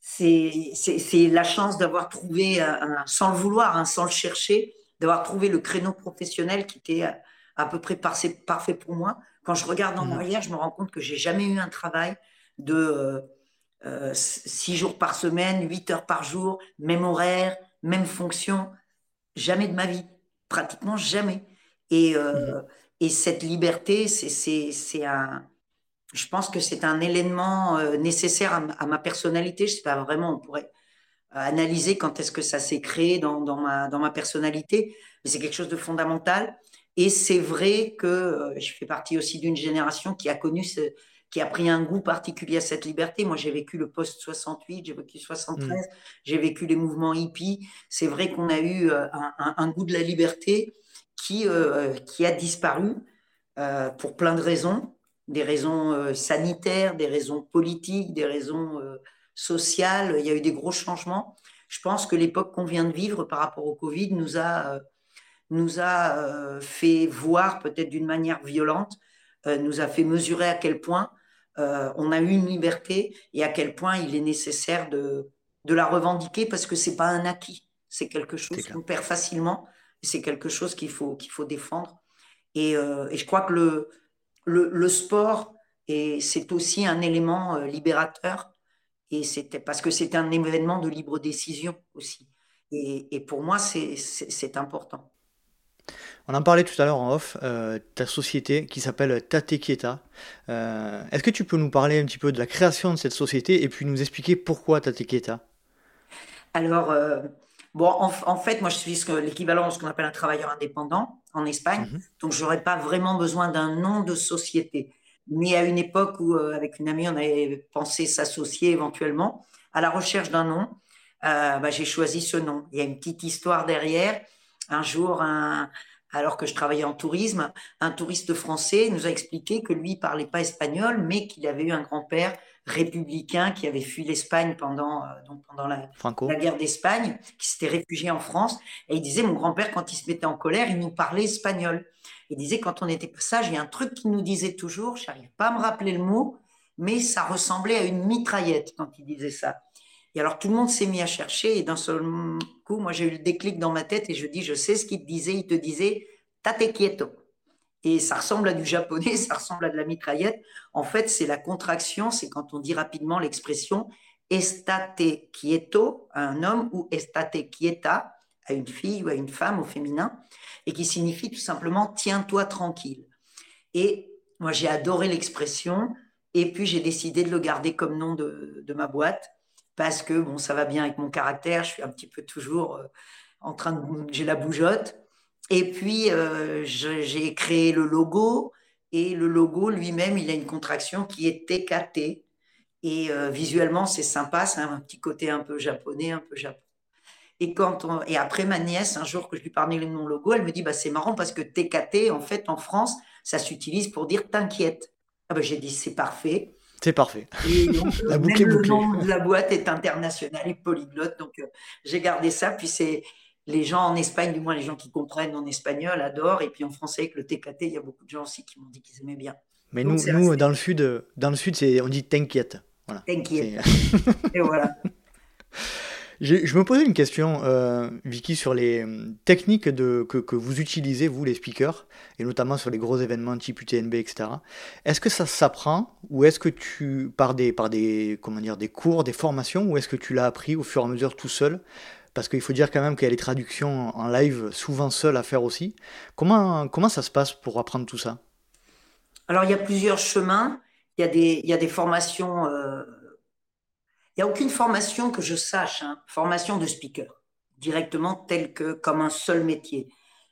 c'est la chance d'avoir trouvé, sans le vouloir, hein, sans le chercher, d'avoir trouvé le créneau professionnel qui était à, peu près parfait, parfait pour moi. Quand je regarde en mmh. arrière, je me rends compte que j'ai jamais eu un travail de euh, six jours par semaine, huit heures par jour, même horaire, même fonction. Jamais de ma vie, pratiquement jamais. Et, mmh. et cette liberté, c'est un, je pense que c'est un élément nécessaire à, à, ma personnalité. Je sais pas vraiment, on pourrait analyser quand est-ce que ça s'est créé dans, dans, ma, dans ma personnalité, mais c'est quelque chose de fondamental. Et c'est vrai que euh, je fais partie aussi d'une génération qui a connu, ce, qui a pris un goût particulier à cette liberté. Moi, j'ai vécu le post-68, j'ai vécu 73, mmh. j'ai vécu les mouvements hippies. C'est vrai qu'on a eu euh, un, un, goût de la liberté qui, euh, qui a disparu pour plein de raisons, des raisons sanitaires, des raisons politiques, des raisons sociale, il y a eu des gros changements. Je pense que l'époque qu'on vient de vivre par rapport au Covid nous a, euh, nous a euh, fait voir peut-être d'une manière violente, euh, nous a fait mesurer à quel point on a eu une liberté et à quel point il est nécessaire de, de la revendiquer parce que c'est pas un acquis, c'est quelque chose qu'on perd facilement c'est quelque chose qu'il faut, qu'il faut défendre. Et, et, je crois que le, le, le sport, c'est aussi un élément libérateur et c'était parce que c'est un événement de libre décision aussi. Et, et pour moi, c'est important. On en parlait tout à l'heure en off, euh, ta société qui s'appelle Tate Kieta. Euh, est-ce que tu peux nous parler un petit peu de la création de cette société et puis nous expliquer pourquoi Tate Kieta Alors, euh, bon, en, fait, moi je suis l'équivalent de ce qu'on appelle un travailleur indépendant en Espagne, mhm. donc je n'aurais pas vraiment besoin d'un nom de société mais à une époque où, euh, avec une amie, on avait pensé s'associer éventuellement, à la recherche d'un nom, euh, bah, j'ai choisi ce nom. Il y a une petite histoire derrière. Un jour, un, alors que je travaillais en tourisme, un touriste français nous a expliqué que lui parlait pas espagnol, mais qu'il avait eu un grand-père républicain qui avait fui l'Espagne pendant, euh, donc pendant la, la guerre d'Espagne, qui s'était réfugié en France. Et il disait, mon grand-père, quand il se mettait en colère, il nous parlait espagnol. Il disait, quand on était sage, il y a un truc qu'il nous disait toujours, je n'arrive pas à me rappeler le mot, mais ça ressemblait à une mitraillette quand il disait ça. Et alors tout le monde s'est mis à chercher et d'un seul coup, moi j'ai eu le déclic dans ma tête et je dis, je sais ce qu'il te disait, il te disait, tate quieto. Et ça ressemble à du japonais, <laughs> ça ressemble à de la mitraillette. En fait, c'est la contraction, c'est quand on dit rapidement l'expression estate quieto à un homme ou estate quieta à une fille ou à une femme au féminin, et qui signifie tout simplement tiens-toi tranquille. Et moi, j'ai adoré l'expression, et puis j'ai décidé de le garder comme nom de, de, ma boîte, parce que bon, ça va bien avec mon caractère, je suis un petit peu toujours euh, en train de. J'ai la bougeotte. Et puis, euh, j'ai créé le logo, et le logo lui-même, il a une contraction qui est TKT. Et euh, visuellement, c'est sympa, c'est un petit côté un peu japonais, un peu japonais. Et, quand et après, ma nièce, un jour que je lui parlais de mon logo, elle me dit bah, C'est marrant parce que TKT, en fait, en France, ça s'utilise pour dire t'inquiète. Ah bah, J'ai dit C'est parfait. C'est parfait. Et donc, <laughs> la même le nom de la boîte est international et polyglotte. Donc, euh, j'ai gardé ça. Puis, c'est les gens en Espagne, du moins les gens qui comprennent en espagnol, adorent. Et puis, en français, avec le TKT, il y a beaucoup de gens aussi qui m'ont dit qu'ils aimaient bien. Mais nous, nous dans le sud, dans le sud on dit t'inquiète. Voilà. T'inquiète. <laughs> et voilà. <laughs> Je, me posais une question, euh, Vicky, sur les euh, techniques de, que, que, vous utilisez, vous, les speakers, et notamment sur les gros événements type UTNB, etc. Est-ce que ça s'apprend, ou est-ce que tu, par des, par des, comment dire, des cours, des formations, ou est-ce que tu l'as appris au fur et à mesure tout seul? Parce qu'il faut dire quand même qu'il y a les traductions en live souvent seules à faire aussi. Comment, comment ça se passe pour apprendre tout ça? Alors, il y a plusieurs chemins. Il y a des, il y a des formations. Euh il n'y a aucune formation que je sache, hein, formation de speaker, directement telle que comme un seul métier.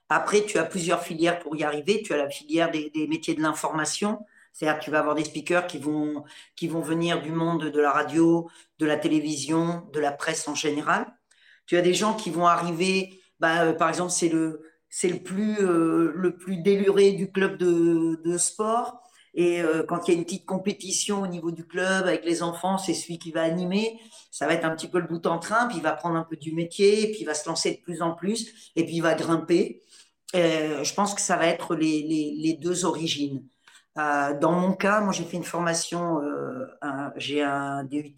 Après, tu as plusieurs filières pour y arriver. Tu as la filière des, métiers de l'information, c'est-à-dire tu vas avoir des speakers qui vont, qui vont venir du monde de la radio, de la télévision, de la presse en général. Tu as des gens qui vont arriver, bah, euh, par exemple, c'est le, le plus, euh, le plus déluré du club de, de sport. Et euh, quand il y a une petite compétition au niveau du club avec les enfants, c'est celui qui va animer. Ça va être un petit peu le bout en train, puis il va prendre un peu du métier, puis il va se lancer de plus en plus, et puis il va grimper. Euh, je pense que ça va être les, deux origines. Euh, dans mon cas, moi j'ai fait une formation, j'ai un DUT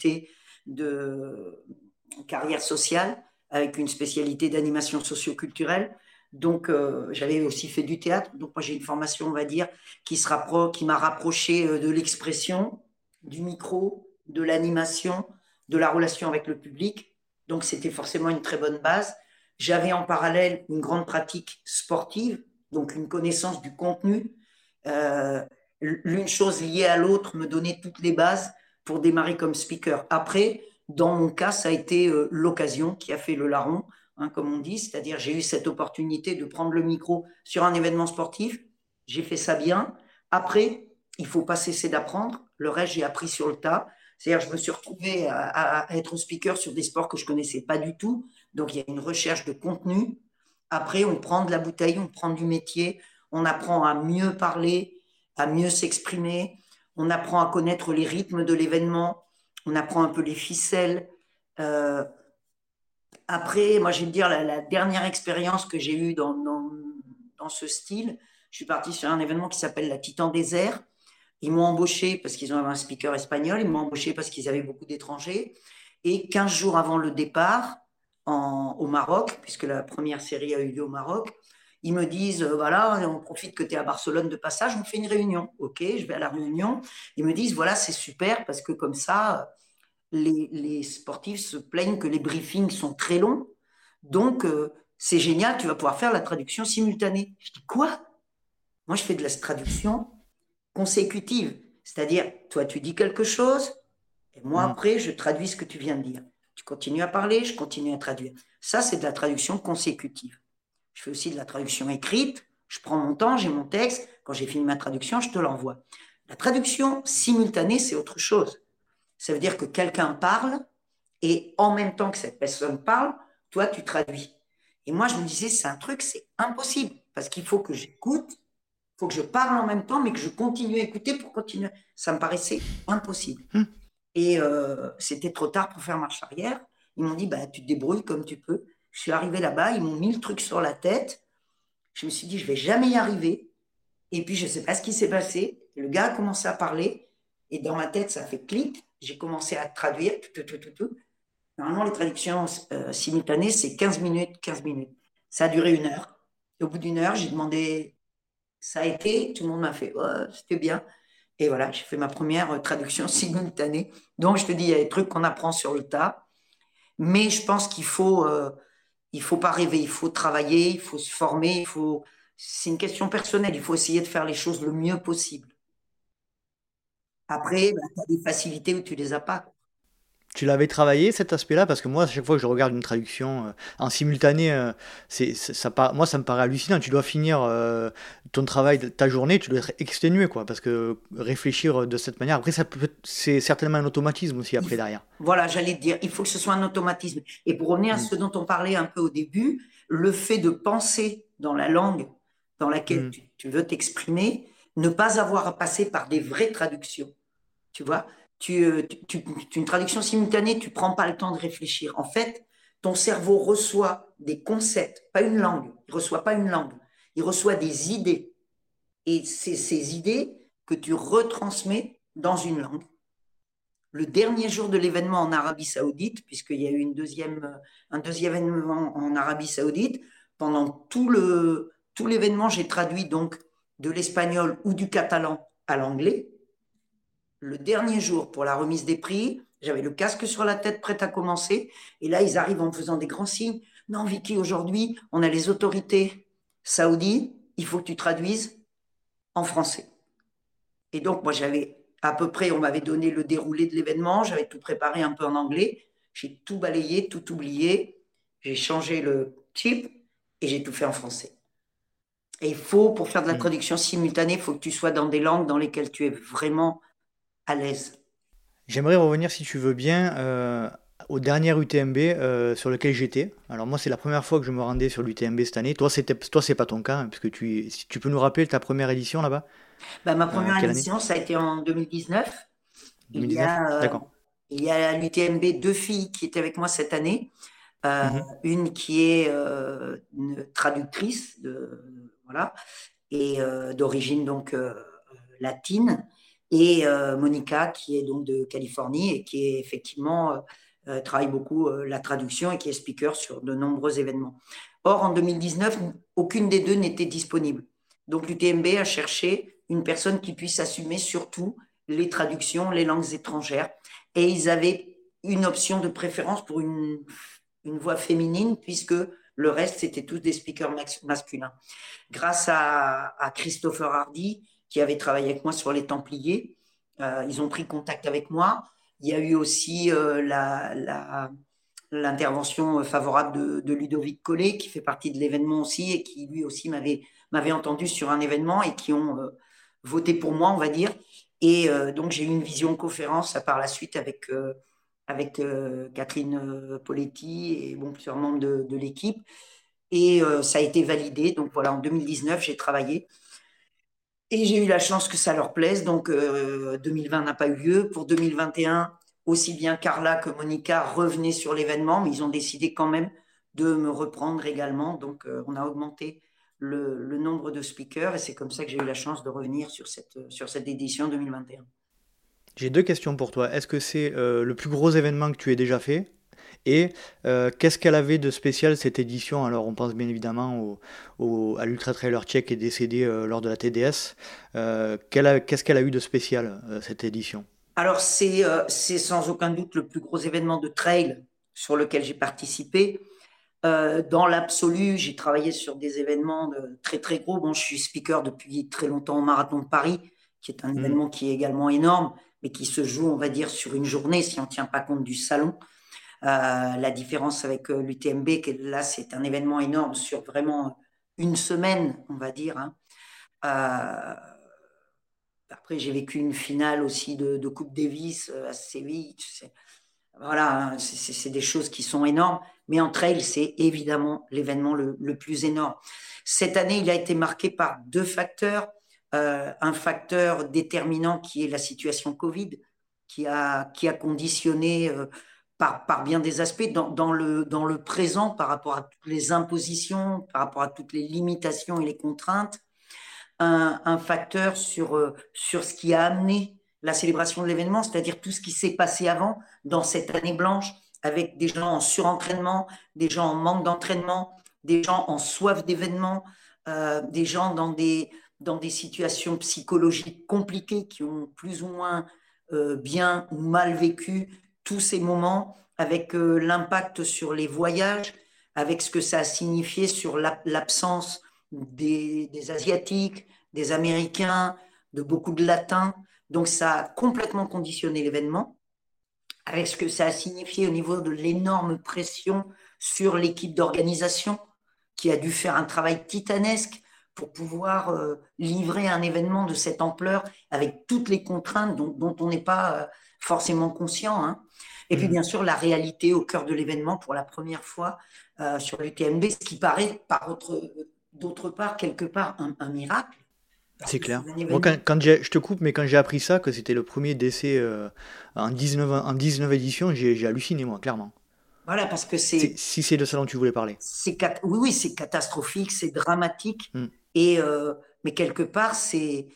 de carrière sociale avec une spécialité d'animation socioculturelle. Donc, euh, j'avais aussi fait du théâtre. Donc, moi, j'ai une formation, on va dire, qui, m'a rapproché euh, de l'expression, du micro, de l'animation, de la relation avec le public. Donc, c'était forcément une très bonne base. J'avais en parallèle une grande pratique sportive, donc une connaissance du contenu. Euh, l'une chose liée à l'autre me donnait toutes les bases pour démarrer comme speaker. Après, dans mon cas, ça a été l'occasion qui a fait le larron Hein, comme on dit, c'est-à-dire j'ai eu cette opportunité de prendre le micro sur un événement sportif, j'ai fait ça bien. Après, il faut pas cesser d'apprendre. Le reste, j'ai appris sur le tas. C'est-à-dire, je me suis retrouvé à, être speaker sur des sports que je connaissais pas du tout. Donc, il y a une recherche de contenu. Après, on prend de la bouteille, on prend du métier, on apprend à mieux parler, à mieux s'exprimer, on apprend à connaître les rythmes de l'événement, on apprend un peu les ficelles. Euh, après, moi, je vais te dire, la, dernière expérience que j'ai eue dans, dans, ce style, je suis parti sur un événement qui s'appelle la Titan Désert. Ils m'ont embauché parce qu'ils ont un speaker espagnol, ils m'ont embauché parce qu'ils avaient beaucoup d'étrangers. Et 15 jours avant le départ au Maroc, puisque la première série a eu lieu au Maroc, ils me disent, euh, voilà, on profite que tu es à Barcelone de passage, on fait une réunion. OK, je vais à la réunion. Ils me disent, voilà, c'est super parce que comme ça, les, sportifs se plaignent que les briefings sont très longs. Donc, euh, c'est génial, tu vas pouvoir faire la traduction simultanée. Je dis quoi? Moi, je fais de la traduction consécutive. C'est-à-dire, toi, tu dis quelque chose, et moi, mm. après, je traduis ce que tu viens de dire. Tu continues à parler, je continue à traduire. Ça, c'est de la traduction consécutive. Je fais aussi de la traduction écrite. Je prends mon temps, j'ai mon texte. Quand j'ai fini ma traduction, je te l'envoie. La traduction simultanée, c'est autre chose. Ça veut dire que quelqu'un parle et en même temps que cette personne parle, toi, tu traduis. Et moi, je me disais, c'est un truc, c'est impossible parce qu'il faut que j'écoute, il faut que je parle en même temps, mais que je continue à écouter pour continuer. Ça me paraissait impossible. Hmm. Et euh, c'était trop tard pour faire marche arrière. Ils m'ont dit, bah, tu te débrouilles comme tu peux. Je suis arrivé là-bas, ils m'ont mis le truc sur la tête. Je me suis dit, je vais jamais y arriver. Et puis, je ne sais pas ce qui s'est passé. Le gars a commencé à parler. Et dans ma tête, ça fait clic j'ai commencé à traduire. Tout, tout, tout, Normalement, les traductions euh, simultanées, c'est 15 minutes, 15 minutes. Ça a duré une heure. Au bout d'une heure, j'ai demandé, ça a été, tout le monde m'a fait, c'était bien. Et voilà, j'ai fait ma première euh, traduction <laughs> simultanée. Donc, je te dis, il y a des trucs qu'on apprend sur le tas. Mais je pense qu'il faut, euh, faut pas rêver, il faut travailler, il faut se former, faut. C'est une question personnelle. Il faut essayer de faire les choses le mieux possible. Après, bah, tu as des facilités où tu les as pas. Tu l'avais travaillé cet aspect-là? Parce que moi, à chaque fois que je regarde une traduction euh, en simultané, euh, c'est, ça, moi ça me paraît hallucinant. Tu dois finir euh, ton travail, ta journée, tu dois être exténué, quoi, parce que réfléchir de cette manière. Après, ça c'est certainement un automatisme aussi après derrière. Voilà, j'allais te dire, il faut que ce soit un automatisme. Et pour revenir à mm. ce dont on parlait un peu au début, le fait de penser dans la langue dans laquelle mm. tu, tu veux t'exprimer, ne pas avoir à passer par des vraies traductions. Tu vois, euh, tu, une traduction simultanée, tu prends pas le temps de réfléchir. En fait, ton cerveau reçoit des concepts, pas une langue. Il reçoit pas une langue. Il reçoit des idées. Et c'est ces idées que tu retransmets dans une langue. Le dernier jour de l'événement en Arabie Saoudite, puisqu'il y a eu une deuxième, euh, un deuxième événement en Arabie Saoudite, pendant tout le tout l'événement, j'ai traduit donc de l'espagnol ou du catalan à l'anglais le dernier jour pour la remise des prix. J'avais le casque sur la tête, prêt à commencer. Et là, ils arrivent en faisant des grands signes. Non, Vicky, aujourd'hui, on a les autorités saoudies. Il faut que tu traduises en français. Et donc, moi, j'avais à peu près, on m'avait donné le déroulé de l'événement. J'avais tout préparé un peu en anglais. J'ai tout balayé, tout oublié. J'ai changé le type et j'ai tout fait en français. Et il faut, pour faire de la mmh. traduction simultanée, il faut que tu sois dans des langues dans lesquelles tu es vraiment à l'aise. J'aimerais revenir, si tu veux bien, euh, au dernier UTMB euh, sur lequel j'étais. Alors moi, c'est la première fois que je me rendais sur l'UTMB cette année. Toi, c'était, toi, c'est pas ton cas, hein, puisque tu, si tu peux nous rappeler ta première édition là-bas? Bah, ma première euh, édition, ça a été en 2019. 2019, d'accord. Il y a l'UTMB deux filles qui étaient avec moi cette année. Mhm. Une qui est une traductrice de voilà et d'origine donc latine et euh, Monica, qui est donc de Californie et qui effectivement euh, euh, travaille beaucoup la traduction et qui est speaker sur de nombreux événements. Or, en 2019, aucune des deux n'était disponible. Donc, l'UTMB a cherché une personne qui puisse assumer surtout les traductions, les langues étrangères. Et ils avaient une option de préférence pour une voix féminine, puisque le reste, c'était tous des speakers masculins. Grâce à, Christopher Hardy, qui avait travaillé avec moi sur les Templiers, euh, ils ont pris contact avec moi. Il y a eu aussi euh, l'intervention favorable de, Ludovic Collet, qui fait partie de l'événement aussi et qui lui aussi m'avait entendu sur un événement et qui ont euh, voté pour moi, on va dire. Et donc j'ai eu une vision conférence par la suite avec Catherine Poletti et bon, plusieurs membres de, l'équipe. Et ça a été validé. Donc voilà, en 2019, j'ai travaillé. Et j'ai eu la chance que ça leur plaise. Donc 2020 n'a pas eu lieu. Pour 2021, aussi bien Carla que Monica revenaient sur l'événement, mais ils ont décidé quand même de me reprendre également. Donc on a augmenté le, le, nombre de speakers et c'est comme ça que j'ai eu la chance de revenir sur cette, sur cette édition 2021. J'ai deux questions pour toi. Est-ce que c'est euh, le plus gros événement que tu aies déjà fait? Et euh, qu'est-ce qu'elle avait de spécial cette édition? Alors on pense bien évidemment au, à l'Ultra Trailer Tchèque qui est décédé euh, lors de la TDS. qu'est-ce qu'elle a eu de spécial cette édition? Alors c'est sans aucun doute le plus gros événement de trail sur lequel j'ai participé. dans l'absolu, j'ai travaillé sur des événements très très gros. Bon, je suis speaker depuis très longtemps au Marathon de Paris, qui est un mmh. événement qui est également énorme mais qui se joue, on va dire, sur une journée si on ne tient pas compte du salon. Euh, la différence avec euh, l'UTMB, là, c'est un événement énorme sur vraiment une semaine, on va dire. Hein. Euh, après, j'ai vécu une finale aussi de, Coupe Davis à Séville. Voilà, hein, c'est des choses qui sont énormes. Mais en trail, c'est évidemment l'événement le, plus énorme. Cette année, il a été marqué par deux facteurs. Un facteur déterminant qui est la situation Covid, qui a, qui a conditionné par, bien des aspects dans, le, dans le présent par rapport à toutes les impositions, par rapport à toutes les limitations et les contraintes, un, un facteur sur, euh, sur ce qui a amené la célébration de l'événement, c'est-à-dire tout ce qui s'est passé avant dans cette année blanche, avec des gens en surentraînement, des gens en manque d'entraînement, des gens en soif d'événements, euh, des gens dans des, dans des situations psychologiques compliquées qui ont plus ou moins euh, bien ou mal vécu tous ces moments, avec euh, l'impact sur les voyages, avec ce que ça a signifié sur l'absence des, Asiatiques, des Américains, de beaucoup de Latins. Donc ça a complètement conditionné l'événement, avec ce que ça a signifié au niveau de l'énorme pression sur l'équipe d'organisation, qui a dû faire un travail titanesque pour pouvoir euh, livrer un événement de cette ampleur avec toutes les contraintes dont, on n'est pas euh, forcément conscient. Hein. Et puis, mmh. bien sûr, la réalité au cœur de l'événement pour la première fois euh, sur l'UTMB, ce qui paraît, par d'autre part, quelque part, un, miracle. C'est clair. quand, je te coupe, mais quand j'ai appris ça, que c'était le premier décès en, 19, en 19 éditions, j'ai halluciné, moi, clairement. Voilà, parce que c'est. Si c'est de ça dont tu voulais parler. Oui, oui, c'est catastrophique, c'est dramatique. Mmh. Et, euh, mais quelque part, c'est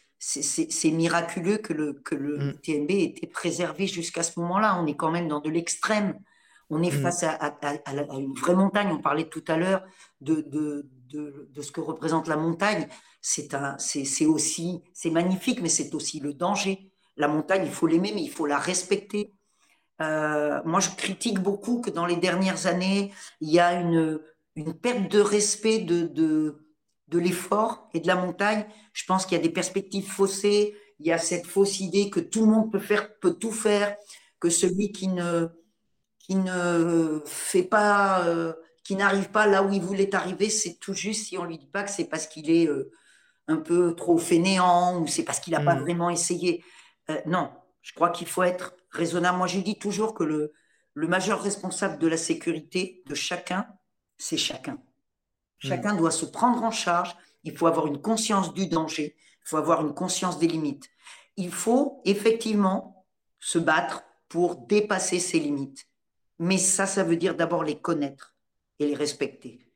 miraculeux que le, que le mm. TNB ait été préservé jusqu'à ce moment-là. On est quand même dans de l'extrême. On est mm. face à, une vraie montagne. On parlait tout à l'heure de, de, de, ce que représente la montagne. C'est aussi, c'est magnifique, mais c'est aussi le danger. La montagne, il faut l'aimer, mais il faut la respecter. Euh, moi, je critique beaucoup que dans les dernières années, il y a une, une perte de respect de, de, de l'effort et de la montagne. Je pense qu'il y a des perspectives faussées. Il y a cette fausse idée que tout le monde peut faire, peut tout faire, que celui qui ne, qui ne fait pas, euh, qui n'arrive pas là où il voulait arriver, c'est tout juste si on lui dit pas que c'est parce qu'il est euh, un peu trop fainéant ou c'est parce qu'il n'a pas mm. vraiment essayé. Euh, non, je crois qu'il faut être raisonnable. Moi, je dis toujours que le, le majeur responsable de la sécurité de chacun, c'est chacun. Chacun doit se prendre en charge. Il faut avoir une conscience du danger. Il faut avoir une conscience des limites. Il faut effectivement se battre pour dépasser ces limites. Mais ça, ça veut dire d'abord les connaître et les respecter.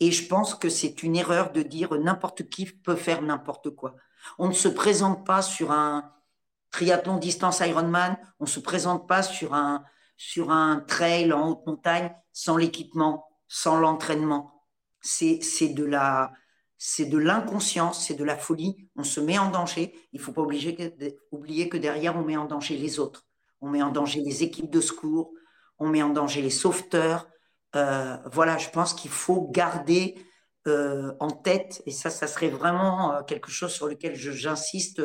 Et je pense que c'est une erreur de dire n'importe qui peut faire n'importe quoi. On ne se présente pas sur un triathlon distance Ironman, on ne se présente pas sur un, sur un trail en haute montagne sans l'équipement, sans l'entraînement c'est de la c'est de l'inconscience, c'est de la folie. On se met en danger. Il faut pas oublier que derrière, on met en danger les autres. On met en danger les équipes de secours, on met en danger les sauveteurs. Euh, voilà, je pense qu'il faut garder euh, en tête, et ça, ça serait vraiment euh, quelque chose sur lequel j'insiste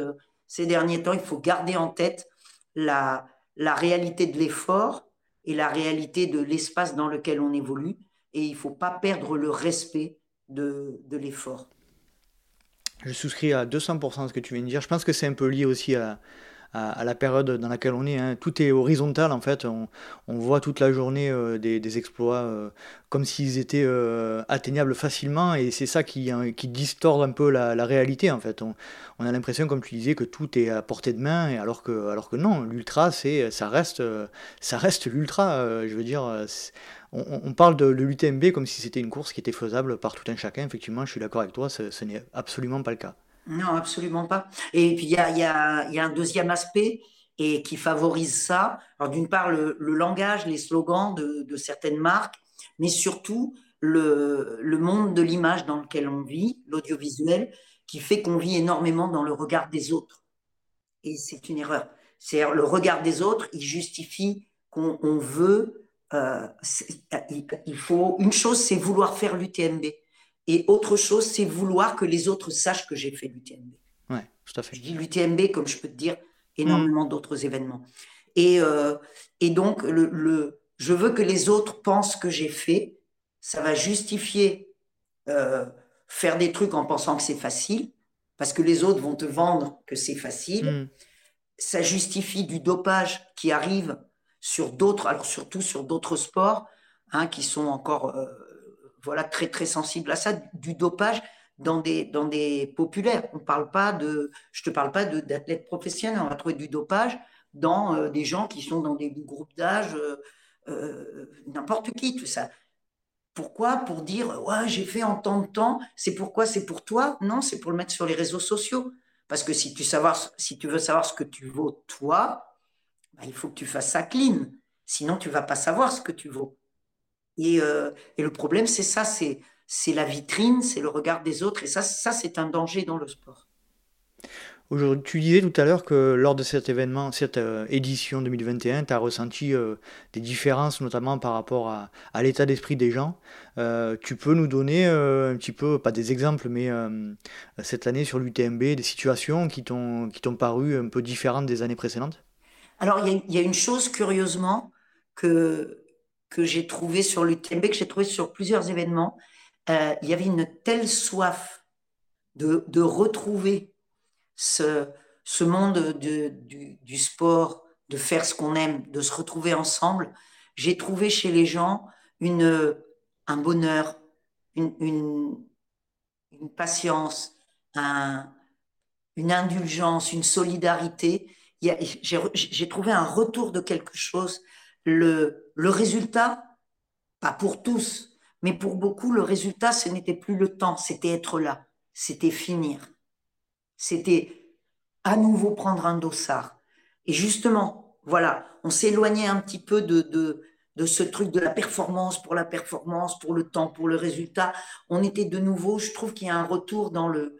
ces derniers temps, il faut garder en tête la, la réalité de l'effort et la réalité de l'espace dans lequel on évolue, et il ne faut pas perdre le respect de, de l'effort. Je souscris à 200% à ce que tu viens de dire. Je pense que c'est un peu lié aussi à, à, la période dans laquelle on est. Hein. Tout est horizontal en fait. On, voit toute la journée euh, des, exploits euh, comme s'ils étaient euh, atteignables facilement et c'est ça qui, hein, qui distord un peu la, réalité en fait. On, a l'impression, comme tu disais, que tout est à portée de main et alors que, alors que non, l'ultra, c'est, ça reste, ça reste l'ultra. je veux dire, on, parle de, l'UTMB comme si c'était une course qui était faisable par tout un chacun. Effectivement, je suis d'accord avec toi, ce n'est absolument pas le cas. Non, absolument pas. Et puis, il y a, un deuxième aspect et qui favorise ça. Alors, d'une part, le, langage, les slogans de, certaines marques, mais surtout le, monde de l'image dans lequel on vit, l'audiovisuel, qui fait qu'on vit énormément dans le regard des autres. Et c'est une erreur. C'est le regard des autres, il justifie qu'on veut. Euh, il faut une chose, c'est vouloir faire l'UTMB. Et autre chose, c'est vouloir que les autres sachent que j'ai fait l'UTMB. Ouais, tout à fait. Je dis l'UTMB comme je peux te dire énormément mm. d'autres événements. Et, euh, et donc, le, je veux que les autres pensent que j'ai fait. Ça va justifier euh, faire des trucs en pensant que c'est facile, parce que les autres vont te vendre que c'est facile. Mm. Ça justifie du dopage qui arrive sur d'autres, alors surtout sur d'autres sports, hein, qui sont encore euh, voilà, très très sensible à ça, du dopage dans des, dans populaires. On parle je te parle pas d'athlètes professionnels, on va trouver du dopage dans euh, des gens qui sont dans des groupes d'âge, euh, euh, n'importe qui, tout ça. Pourquoi? Pour dire, ouais, j'ai fait en tant de temps, c'est pourquoi c'est pour toi? Non, c'est pour le mettre sur les réseaux sociaux. Parce que si tu, savoir, si tu veux savoir ce que tu vaux toi, bah, il faut que tu fasses ça clean. Sinon, tu vas pas savoir ce que tu vaux. Euh, et, le problème, c'est ça, c'est, c'est la vitrine, c'est le regard des autres, et ça, ça c'est un danger dans le sport. Aujourd'hui, tu disais tout à l'heure que lors de cet événement, cette euh, édition 2021, tu as ressenti euh, des différences, notamment par rapport à, à l'état d'esprit des gens. tu peux nous donner un petit peu, pas des exemples, mais cette année sur l'UTMB, des situations qui t'ont, qui t'ont paru un peu différentes des années précédentes? Alors, il y, y, a une chose, curieusement, que, que j'ai trouvé sur l'UTMB, que j'ai trouvé sur plusieurs événements. Euh, il y avait une telle soif de, de retrouver ce, ce monde de, du, du, sport, de faire ce qu'on aime, de se retrouver ensemble. J'ai trouvé chez les gens une, un bonheur, une, une, patience, un, une indulgence, une solidarité. J'ai trouvé un retour de quelque chose le, le résultat, pas pour tous, mais pour beaucoup, le résultat, ce n'était plus le temps, c'était être là, c'était finir, c'était à nouveau prendre un dossard. Et justement, voilà, on s'éloignait un petit peu de, de, de ce truc de la performance pour la performance, pour le temps, pour le résultat. On était de nouveau, je trouve qu'il y a un retour dans le,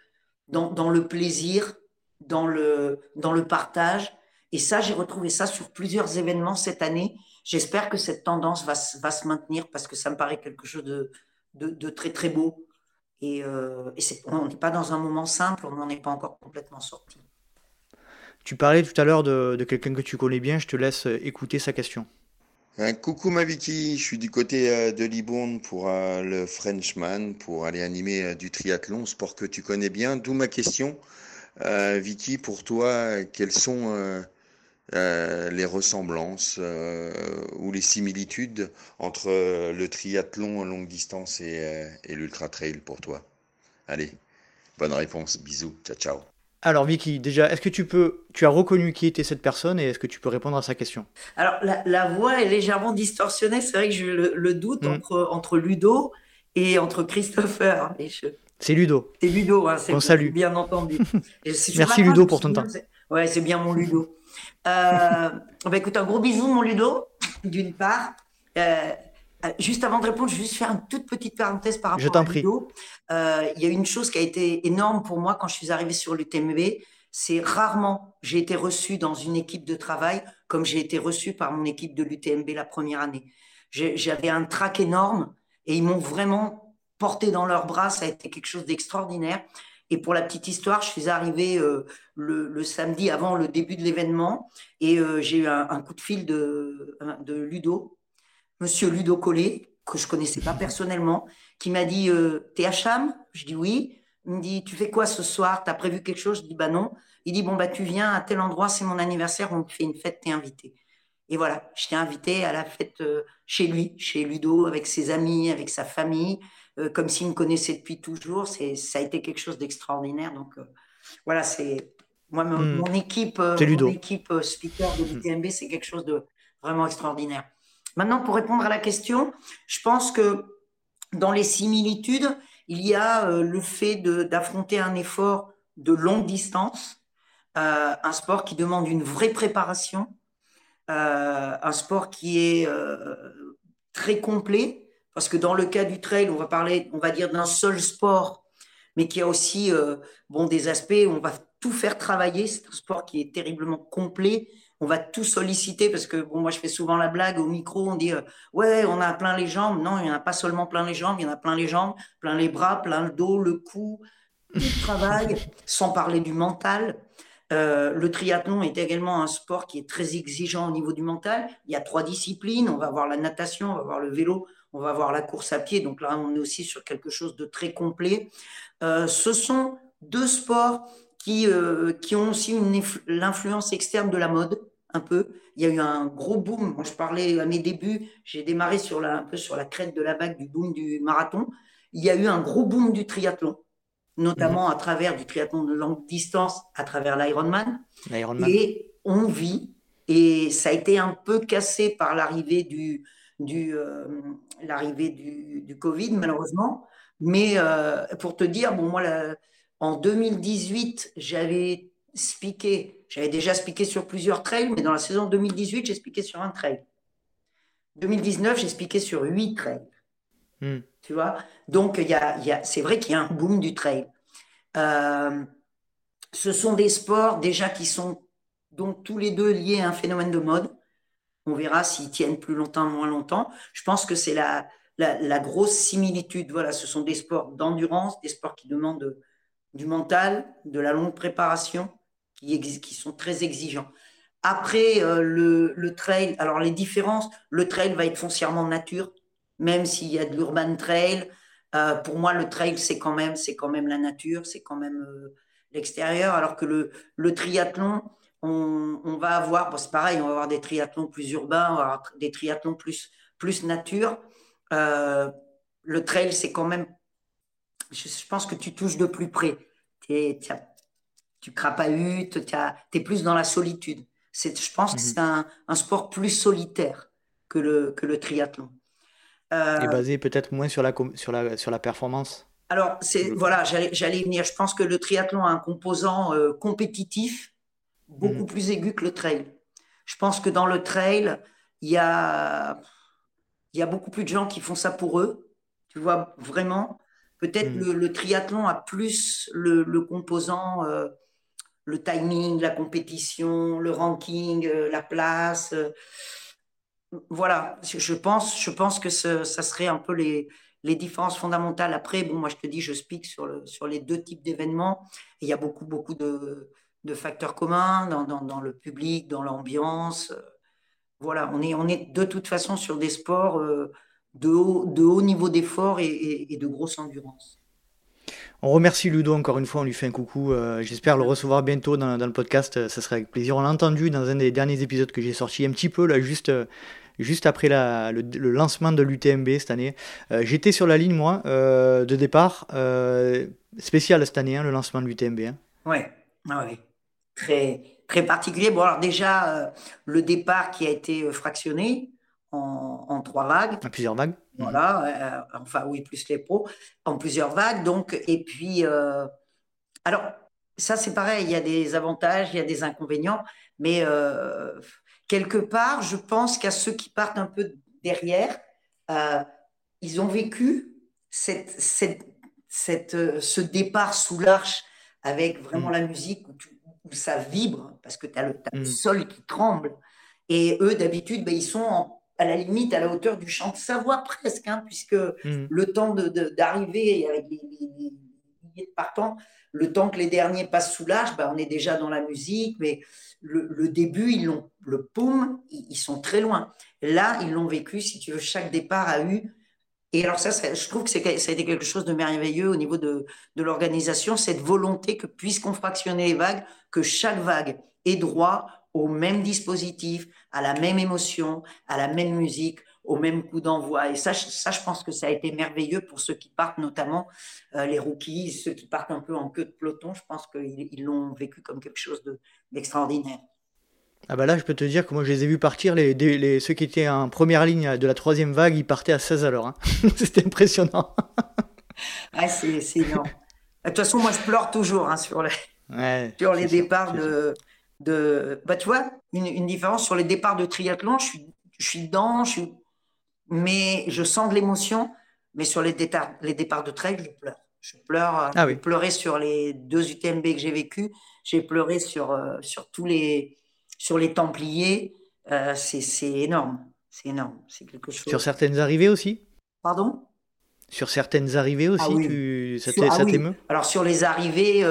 dans, dans le plaisir, dans le, dans le partage. Et ça, j'ai retrouvé ça sur plusieurs événements cette année. J'espère que cette tendance va, va, se maintenir parce que ça me paraît quelque chose de, de, très très beau. Et, euh, on n'est pas dans un moment simple, on n'en est pas encore complètement sorti. Tu parlais tout à l'heure de, de quelqu'un que tu connais bien, je te laisse écouter sa question. Un coucou ma Vicky, je suis du côté euh, de Libourne pour euh, le Frenchman, pour aller animer du triathlon, sport que tu connais bien. D'où ma question, Vicky, pour toi, quels sont euh, les ressemblances euh, ou les similitudes entre euh, le triathlon longue distance et, l'ultra trail pour toi Allez, bonne réponse, bisous, ciao ciao. Alors Vicky, déjà, est-ce que tu peux, tu as reconnu qui était cette personne et est-ce que tu peux répondre à sa question? Alors la, voix est légèrement distorsionnée, c'est vrai que j'ai le, doute hmm. entre, entre Ludo et entre Christopher. C'est Ludo. C'est Ludo, hein, c'est bien entendu. <laughs> Merci Ludo pour ton temps. Ouais, c'est bien mon Ludo. Euh, bah, écoute, un gros bisou, mon Ludo, d'une part. Euh, Euh, juste avant de répondre, je vais juste faire une toute petite parenthèse par rapport je prie. Euh, il y a une chose qui a été énorme pour moi quand je suis arrivé sur l'UTMB, c'est rarement j'ai été reçu dans une équipe de travail comme j'ai été reçu par mon équipe de l'UTMB la première année. J'avais un trac énorme et ils m'ont vraiment porté dans leurs bras. Ça a été quelque chose d'extraordinaire. Et pour la petite histoire, je suis arrivé euh, le, samedi avant le début de l'événement et euh, j'ai eu un, coup de fil de, Ludo, monsieur Ludo Collet, que je connaissais pas personnellement, qui m'a dit euh, T'es à Cham? Je dis oui. Il me dit Tu fais quoi ce soir? T'as prévu quelque chose? Je dis Bah non. Il dit Bon, bah tu viens à tel endroit, c'est mon anniversaire, on fait une fête, t'es invité. Et voilà, je t'ai invité à la fête chez lui, chez Ludo, avec ses amis, avec sa famille. Euh, comme s'il me connaissait depuis toujours. C'est, ça a été quelque chose d'extraordinaire. Donc euh, voilà, c'est moi mon, hmm. équipe, euh, mon équipe speaker de l'UTMB, c'est quelque chose de vraiment extraordinaire. Maintenant, pour répondre à la question, je pense que dans les similitudes, il y a le fait d'affronter un effort de longue distance, un sport qui demande une vraie préparation, un sport qui est très complet, parce que dans le cas du trail, on va parler, on va dire d'un seul sport, mais qui a aussi euh, bon, des aspects où on va tout faire travailler. C'est un sport qui est terriblement complet. On va tout solliciter parce que bon, moi je fais souvent la blague au micro, on dit euh, ouais, on a plein les jambes. Non, il n'y en a pas seulement plein les jambes, il y en a plein les jambes, plein les bras, plein le dos, le cou, le travail, <laughs> sans parler du mental. Euh, le triathlon est également un sport qui est très exigeant au niveau du mental. Il y a trois disciplines. On va voir la natation, on va voir le vélo, on va voir la course à pied. Donc là, on est aussi sur quelque chose de très complet. Euh, ce sont deux sports qui, euh, qui ont aussi l'influence externe de la mode, un peu. Il y a eu un gros boom. Moi, je parlais à mes débuts, j'ai démarré sur la, un peu sur la crête de la vague du boom du marathon. Il y a eu un gros boom du triathlon, notamment mhm. à travers du triathlon de longue distance, à travers l'Ironman. Et on vit, et ça a été un peu cassé par l'arrivée du, du, euh, l'arrivée du, du, Covid, malheureusement. Mais euh, pour te dire, bon, moi, en 2018, j'avais spiqué, j'avais déjà spiqué sur plusieurs trails, mais dans la saison 2018, j'ai spiqué sur un trail. 2019, j'ai spiqué sur huit trails. Hmm. Tu vois? Donc, y a, y a, c'est vrai qu'il y a un boom du trail. Euh, ce sont des sports déjà qui sont donc tous les deux liés à un phénomène de mode. On verra s'ils tiennent plus longtemps, moins longtemps. Je pense que c'est la, grosse similitude. Voilà, ce sont des sports d'endurance, des sports qui demandent du mental, de la longue préparation, qui, sont très exigeants. Après, euh, le, trail, alors les différences, le trail va être foncièrement nature, même s'il y a de l'urban trail. Euh, pour moi, le trail, c'est quand même, quand même la nature, c'est quand même euh, l'extérieur, alors que le triathlon, on, va avoir, c'est pareil, on va avoir des triathlons plus urbains, on va avoir des triathlons plus, plus nature. Euh, le trail, c'est quand même, je, pense que tu touches de plus près. tu crapahutes, tu es plus dans la solitude. Je pense que mhm. c'est un, sport plus solitaire que le, que le triathlon. Euh, Et basé peut-être moins sur la, sur la, sur la performance? Alors, c'est voilà, j'allais venir. Je pense que le triathlon a un composant euh, compétitif beaucoup mm. plus aigu que le trail. Je pense que dans le trail, il y a, y a beaucoup plus de gens qui font ça pour eux. Tu vois, vraiment. Peut-être mm. le, triathlon a plus le, composant, euh, le timing, la compétition, le ranking, euh, la place. Euh. voilà, je pense, je pense que ça serait un peu les, les différences fondamentales. Après, bon, moi, je te dis, je speak sur, le, sur les deux types d'événements. Il y a beaucoup, beaucoup de, de facteurs communs dans, le public, dans l'ambiance. Voilà, on est, on est de toute façon sur des sports euh, de, haut, de haut niveau d'effort et, de grosse endurance. On remercie Ludo encore une fois, on lui fait un coucou. Euh, j'espère le recevoir bientôt dans, le podcast, ça serait avec plaisir. On l'a entendu dans un des derniers épisodes que j'ai sorti un petit peu, là, juste, juste après le, lancement de l'UTMB cette année. Euh, j'étais sur la ligne, moi, de départ, spécial cette année, hein, le lancement de l'UTMB. Hein. Ouais, ah ouais très, très particulier. Bon, alors déjà, euh, le départ qui a été euh, fractionné en, trois vagues. En plusieurs vagues. Voilà, euh, enfin oui, plus les pros, en plusieurs vagues. Donc, et puis, alors, ça c'est pareil, il y a des avantages, il y a des inconvénients, mais quelque part, je pense qu'à ceux qui partent un peu derrière, ils ont vécu cette, cette, cette, ce départ sous l'arche avec vraiment mm. la musique où, où, ça vibre, parce que tu as, le, mm. sol qui tremble. Et eux, d'habitude, ben, ils sont à la limite à la hauteur du chant de Savoie presque, hein, puisque mm. le temps d'arriver avec les, milliers de partants, le temps que les derniers passent sous l'arche, ben, on est déjà dans la musique, mais le, début, ils l'ont, le poum, ils, sont très loin. Là, ils l'ont vécu, si tu veux, chaque départ a eu. Et alors ça, je trouve que ça a été quelque chose de merveilleux au niveau de, de l'organisation, cette volonté que puisqu'on fractionnait les vagues, que chaque vague ait droit au même dispositif, à la même émotion, à la même musique, au même coup d'envoi. Et ça, ça, je pense que ça a été merveilleux pour ceux qui partent, notamment euh, les rookies, ceux qui partent un peu en queue de peloton. Je pense qu'ils l'ont vécu comme quelque chose d'extraordinaire. Ah bah là, je peux te dire que moi, je les ai vus partir. Les, les, ceux qui étaient en première ligne de la troisième vague, ils partaient à 16 à l'heure. Hein. <laughs> C'était impressionnant. <laughs> ah, c'est énorme. De toute façon, moi, je pleure toujours hein, sur les, <laughs> sur les départs de, de... Bah, tu vois, une, une, différence sur les départs de triathlon, je suis, je suis dedans, je suis mais je sens de l'émotion. Mais sur les départs, les départs de trail, je pleure. Je pleure. Euh, ah j'ai pleuré sur les deux UTMB que j'ai vécu. J'ai pleuré sur, euh, sur tous les, sur les Templiers. Euh, c'est énorme. C'est énorme. C'est quelque chose. Sur certaines arrivées aussi? Pardon? Sur certaines arrivées aussi, ah tu... ça ah t'émeut? Alors sur les arrivées,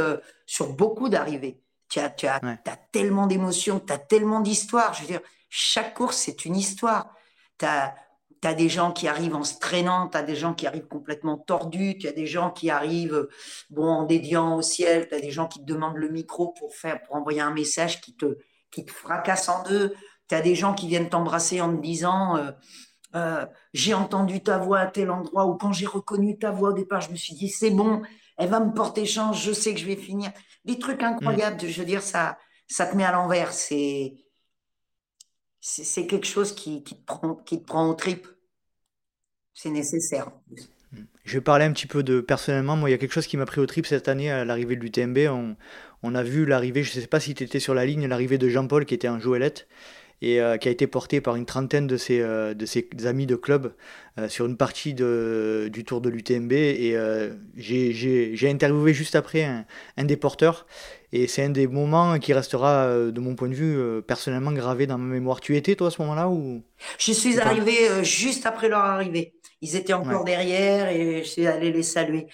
sur beaucoup d'arrivées, tu as, tu as, as tellement d'émotions, tu as tellement d'histoires. Je veux dire, chaque course, c'est une histoire. Tu as tu as des gens qui arrivent en se traînant, tu as des gens qui arrivent complètement tordus, tu as des gens qui arrivent bon, en dédiant au ciel, tu as des gens qui te demandent le micro pour, faire, pour envoyer un message qui te, qui te fracasse en deux, tu as des gens qui viennent t'embrasser en te disant euh, euh, J'ai entendu ta voix à tel endroit, ou quand j'ai reconnu ta voix au départ, je me suis dit C'est bon, elle va me porter chance, je sais que je vais finir. Des trucs incroyables, je veux dire, ça, ça te met à l'envers. C'est c'est quelque chose qui, te prend, qui te prend au trip. C'est nécessaire. Je vais parler un petit peu de personnellement. Moi, il y a quelque chose qui m'a pris au trip cette année à l'arrivée de l'UTMB. On, a vu l'arrivée, je ne sais pas si tu étais sur la ligne, l'arrivée de Jean-Paul qui était en Joëlette et euh, qui a été porté par une trentaine de ses, euh, de ses amis de club euh, sur une partie de, du tour de l'UTMB. Et j'ai interviewé juste après un, un, des porteurs. Et c'est un des moments qui restera, de mon point de vue, personnellement gravé dans ma mémoire. Tu étais, toi, à ce moment-là ou... Je suis arrivé juste après leur arrivée. Ils étaient encore derrière et je suis allé les saluer.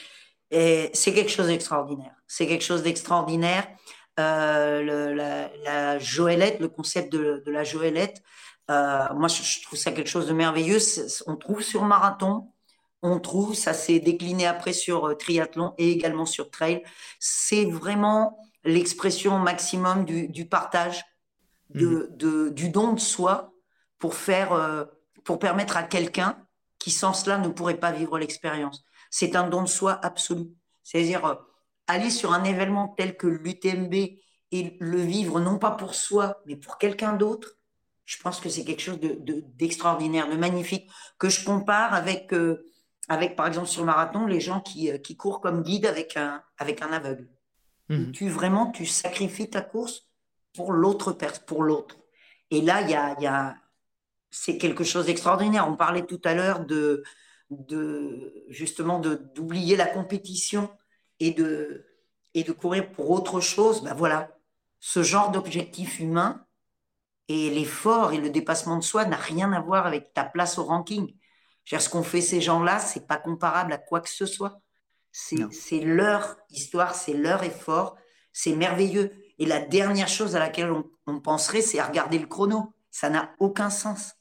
Et c'est quelque chose d'extraordinaire. C'est quelque chose d'extraordinaire. Euh, la, la, Joëlette, le concept de, de la Joëlette. Euh, moi, je, trouve ça quelque chose de merveilleux. On trouve sur marathon, on trouve, ça s'est décliné après sur euh, triathlon et également sur trail. C'est vraiment l'expression maximum du, du partage, de, mmh. de, du don de soi pour faire, euh, pour permettre à quelqu'un qui sans cela ne pourrait pas vivre l'expérience. C'est un don de soi absolu. C'est-à-dire, euh, aller sur un événement tel que l'UTMB et le vivre non pas pour soi, mais pour quelqu'un d'autre, je pense que c'est quelque chose d'extraordinaire, de, magnifique, que je compare avec, euh, avec, par exemple, sur le marathon, les gens qui, euh, qui courent comme guide avec un, avec un aveugle. Mhm. Tu vraiment, tu sacrifies ta course pour l'autre pour l'autre. Et là, il y a, y a c'est quelque chose d'extraordinaire. On parlait tout à l'heure de, de justement d'oublier la compétition et de, et de courir pour autre chose, ben voilà, ce genre d'objectif humain et l'effort et le dépassement de soi n'a rien à voir avec ta place au ranking. ce qu'on fait ces gens-là, c'est pas comparable à quoi que ce soit. C'est leur histoire, c'est leur effort, c'est merveilleux. Et la dernière chose à laquelle on, on penserait, c'est à regarder le chrono. Ça n'a aucun sens.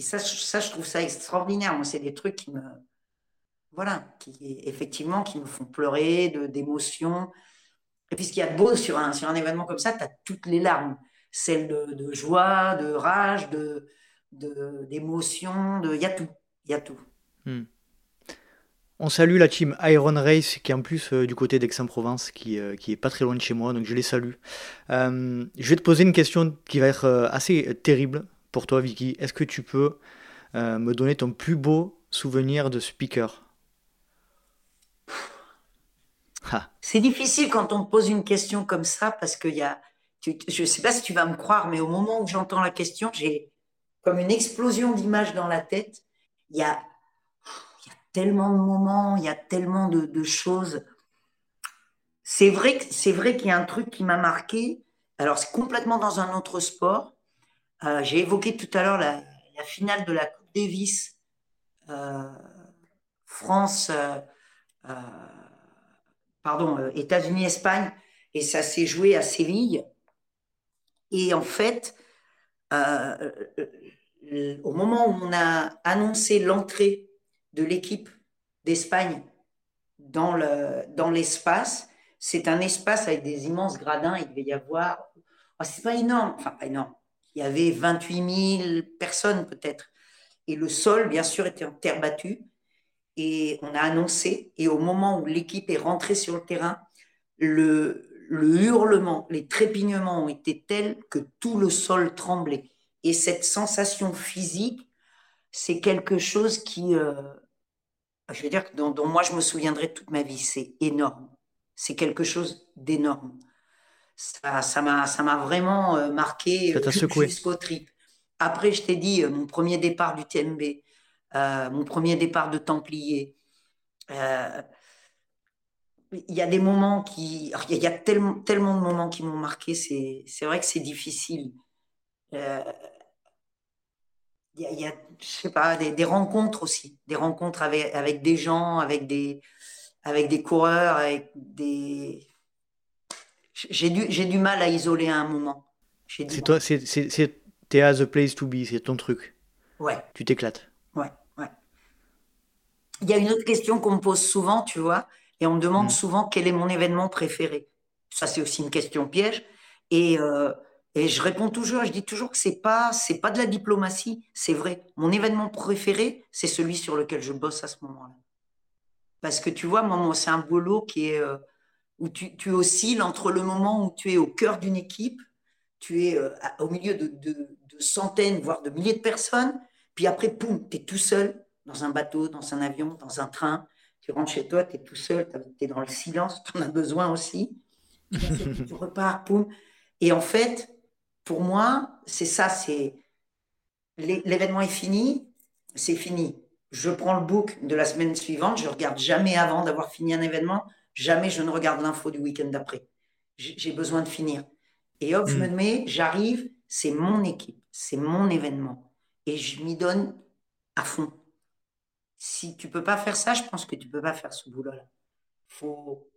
Et ça, ça, je trouve ça extraordinaire. Moi, c'est des trucs qui me, voilà, qui effectivement qui nous font pleurer d'émotions. Et puis ce qu'il y a de beau sur un, sur un événement comme ça, tu as toutes les larmes, celles de, joie, de rage, d'émotion, de, il y a tout, il tout. Hmm. On salue la team Iron Race qui est en plus euh, du côté d'Aix-en-Provence, qui, euh, qui est pas très loin de chez moi, donc je les salue. Euh, je vais te poser une question qui va être assez terrible pour toi, Vicky. Est-ce que tu peux me donner ton plus beau souvenir de speaker? C'est difficile quand on pose une question comme ça parce qu'il y a. je ne sais pas si tu vas me croire, mais au moment où j'entends la question, j'ai comme une explosion d'images dans la tête. Il y a tellement de moments, il y a tellement de, choses. C'est vrai, c'est vrai qu'il y a un truc qui m'a marqué. Alors, c'est complètement dans un autre sport. Euh, j'ai évoqué tout à l'heure la, finale de la Coupe Davis, euh, France, euh, pardon, États-Unis-Espagne, et ça s'est joué à Séville. Et en fait, au moment où on a annoncé l'entrée de l'équipe d'Espagne dans l'espace. Dans c'est un espace avec des immenses gradins. Il devait y avoir. Oh, c'est pas énorme, enfin pas énorme. Il y avait 28 000 personnes peut-être. Et le sol, bien sûr, était en terre battue. Et on a annoncé. Et au moment où l'équipe est rentrée sur le terrain, le, le hurlement, les trépignements ont été tels que tout le sol tremblait. Et cette sensation physique, c'est quelque chose qui, euh, je veux dire, dont, dont, moi je me souviendrai toute ma vie. C'est énorme. C'est quelque chose d'énorme. Ça, ça m'a, ça m'a vraiment euh, marqué jusqu'au trip. Après, je t'ai dit, euh, mon premier départ du TMB, mon premier départ de Templier. il y a des moments qui. Il y a tellement, tellement de moments qui m'ont marqué, c'est, c'est vrai que c'est difficile. Euh, il y, a, je sais pas, des, rencontres aussi, des rencontres avec, avec des gens, avec des, avec des coureurs, avec des. J'ai du, j'ai du mal à isoler à un moment. C'est toi, c'est, c'est, t'es as the place to be, c'est ton truc. Ouais. Tu t'éclates. Ouais, ouais. Il y a une autre question qu'on me pose souvent, tu vois, et on me demande mm. souvent quel est mon événement préféré. Ça, c'est aussi une question piège. Et euh, et je réponds toujours, je dis toujours que c'est pas, c'est pas de la diplomatie, c'est vrai. Mon événement préféré, c'est celui sur lequel je bosse à ce moment-là. Parce que tu vois, moi, c'est un boulot qui est euh, où tu, oscilles entre le moment où tu es au cœur d'une équipe, tu es euh, au milieu de, centaines, voire de milliers de personnes, puis après, poum, tu es tout seul dans un bateau, dans un avion, dans un train. Tu rentres chez toi, tu es tout seul, tu es dans le silence, <laughs> tu en as besoin aussi. tu repars, poum. Et en fait, pour moi, c'est ça, c'est l'événement est fini, c'est fini. Je prends le book de la semaine suivante, je regarde jamais avant d'avoir fini un événement, jamais je ne regarde l'info du week-end d'après. J'ai besoin de finir. Et hop, je me hmm. mets, j'arrive, c'est mon équipe, c'est mon événement. Et je m'y donne à fond. Si tu peux pas faire ça, je pense que tu peux pas faire ce boulot-là. Faut,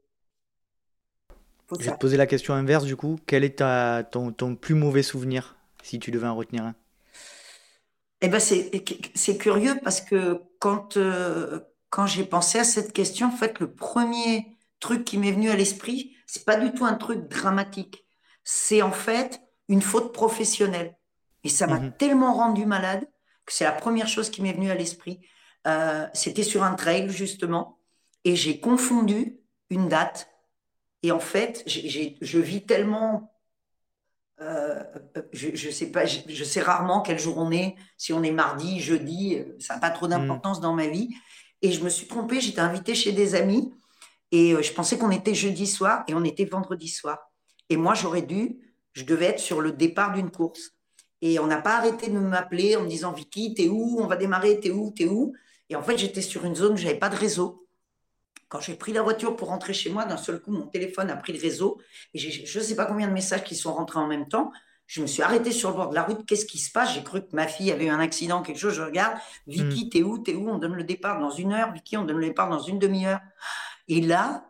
je vais te poser la question inverse du coup. Quel est ta, ton, ton plus mauvais souvenir, si tu devais en retenir un? Eh ben c'est curieux parce que quand, euh, quand j'ai pensé à cette question, en fait, le premier truc qui m'est venu à l'esprit, c'est pas du tout un truc dramatique. C'est en fait une faute professionnelle. Et ça m'a mhm. tellement rendu malade que c'est la première chose qui m'est venue à l'esprit. Euh, c'était sur un trail, justement, et j'ai confondu une date et en fait, je vis tellement. Euh, je, sais pas, je, sais rarement quel jour on est, si on est mardi, jeudi, euh, ça n'a pas trop d'importance dans ma vie. Et je me suis trompée, j'étais invitée chez des amis et euh, je pensais qu'on était jeudi soir et on était vendredi soir. Et moi, j'aurais dû, je devais être sur le départ d'une course. Et on n'a pas arrêté de m'appeler en me disant Vicky, t'es où? On va démarrer, t'es où? T'es où? Et en fait, j'étais sur une zone où j'avais pas de réseau. Quand j'ai pris la voiture pour rentrer chez moi, d'un seul coup, mon téléphone a pris le réseau et je ne sais pas combien de messages qui sont rentrés en même temps. Je me suis arrêtée sur le bord de la route. Qu'est-ce qui se passe? J'ai cru que ma fille avait eu un accident, quelque chose. Je regarde. Vicky, hmm. t'es où? T'es où? On donne le départ dans une heure. Vicky, on donne le départ dans une demi-heure. Et là,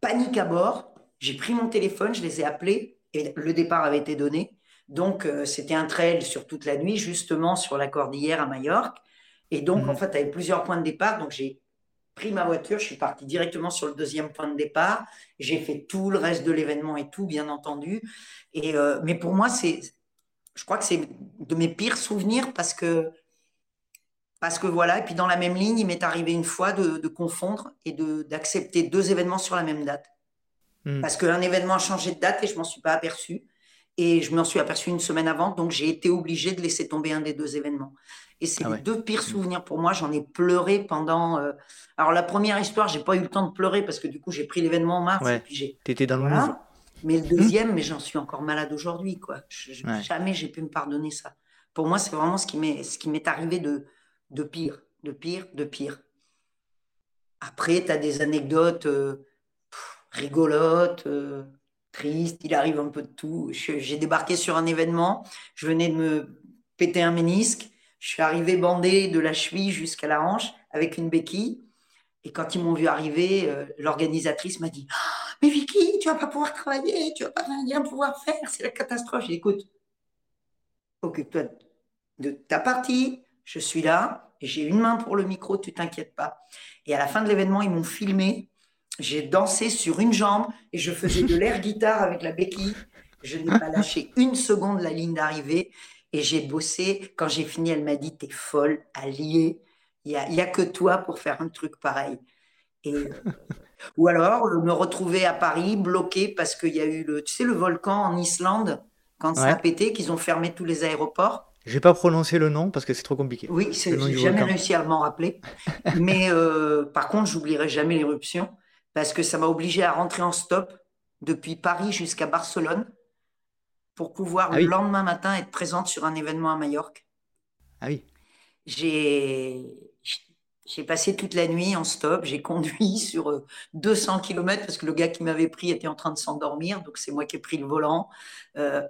panique à bord. J'ai pris mon téléphone, je les ai appelés et le départ avait été donné. Donc, euh, c'était un trail sur toute la nuit, justement sur la cordillère à Majorque. Et donc, hmm. en fait, il y avait plusieurs points de départ. Donc, j'ai pris ma voiture, je suis parti directement sur le deuxième point de départ. J'ai fait tout le reste de l'événement et tout, bien entendu. Et, euh, mais pour moi, c'est, je crois que c'est de mes pires souvenirs parce que, parce que voilà. Et puis dans la même ligne, il m'est arrivé une fois de, confondre et de, d'accepter deux événements sur la même date. Hmm. Parce qu'un événement a changé de date et je m'en suis pas aperçu. Et je m'en suis aperçu une semaine avant, donc j'ai été obligé de laisser tomber un des deux événements. Et c'est ah les deux pires mmh. souvenirs pour moi. J'en ai pleuré pendant. Euh, alors, la première histoire, j'ai pas eu le temps de pleurer parce que du coup, j'ai pris l'événement en mars. Ouais. T'étais dans le voilà. Mais le deuxième, mais j'en suis encore malade aujourd'hui. quoi. Jamais j'ai pu me pardonner ça. Pour moi, c'est vraiment ce qui m'est ce qui m'est arrivé de, de pire, de pire, de pire. après, tu as des anecdotes rigolotes, tristes, il arrive un peu de tout. J'ai débarqué sur un événement, je venais de me péter un ménisque, je suis arrivé bandé de la cheville jusqu'à la hanche avec une béquille. Et quand ils m'ont vu arriver, euh, l'organisatrice m'a dit ah, Mais Vicky, tu vas pas pouvoir travailler, tu vas pas rien pouvoir faire, c'est la catastrophe. J'ai écoute, occupe-toi de ta partie, je suis là, j'ai une main pour le micro, tu t'inquiètes pas. Et à la fin de l'événement, ils m'ont filmé. J'ai dansé sur une jambe et je faisais de l'air guitare avec la béquille. Je n'ai pas lâché une seconde la ligne d'arrivée et j'ai bossé. Quand j'ai fini, elle m'a dit T'es folle, alliée. Il n'y a, que toi pour faire un truc pareil. Et, euh, ou alors me retrouver à Paris bloqué parce qu'il y a eu le, tu sais, le volcan en Islande, quand ça a pété, qu'ils ont fermé tous les aéroports. Je vais pas prononcer le nom parce que c'est trop compliqué. Oui, j'ai jamais réussi à m'en rappeler. <laughs> Mais euh, par contre, j'oublierai jamais l'éruption parce que ça m'a obligé à rentrer en stop depuis Paris jusqu'à Barcelone pour pouvoir ah le lendemain matin être présente sur un événement à Majorque. Ah oui. J'ai passé toute la nuit en stop, j'ai conduit <laughs> sur 200 euh, km parce que le gars qui m'avait pris était en train de s'endormir, donc c'est moi qui ai pris le volant. Euh,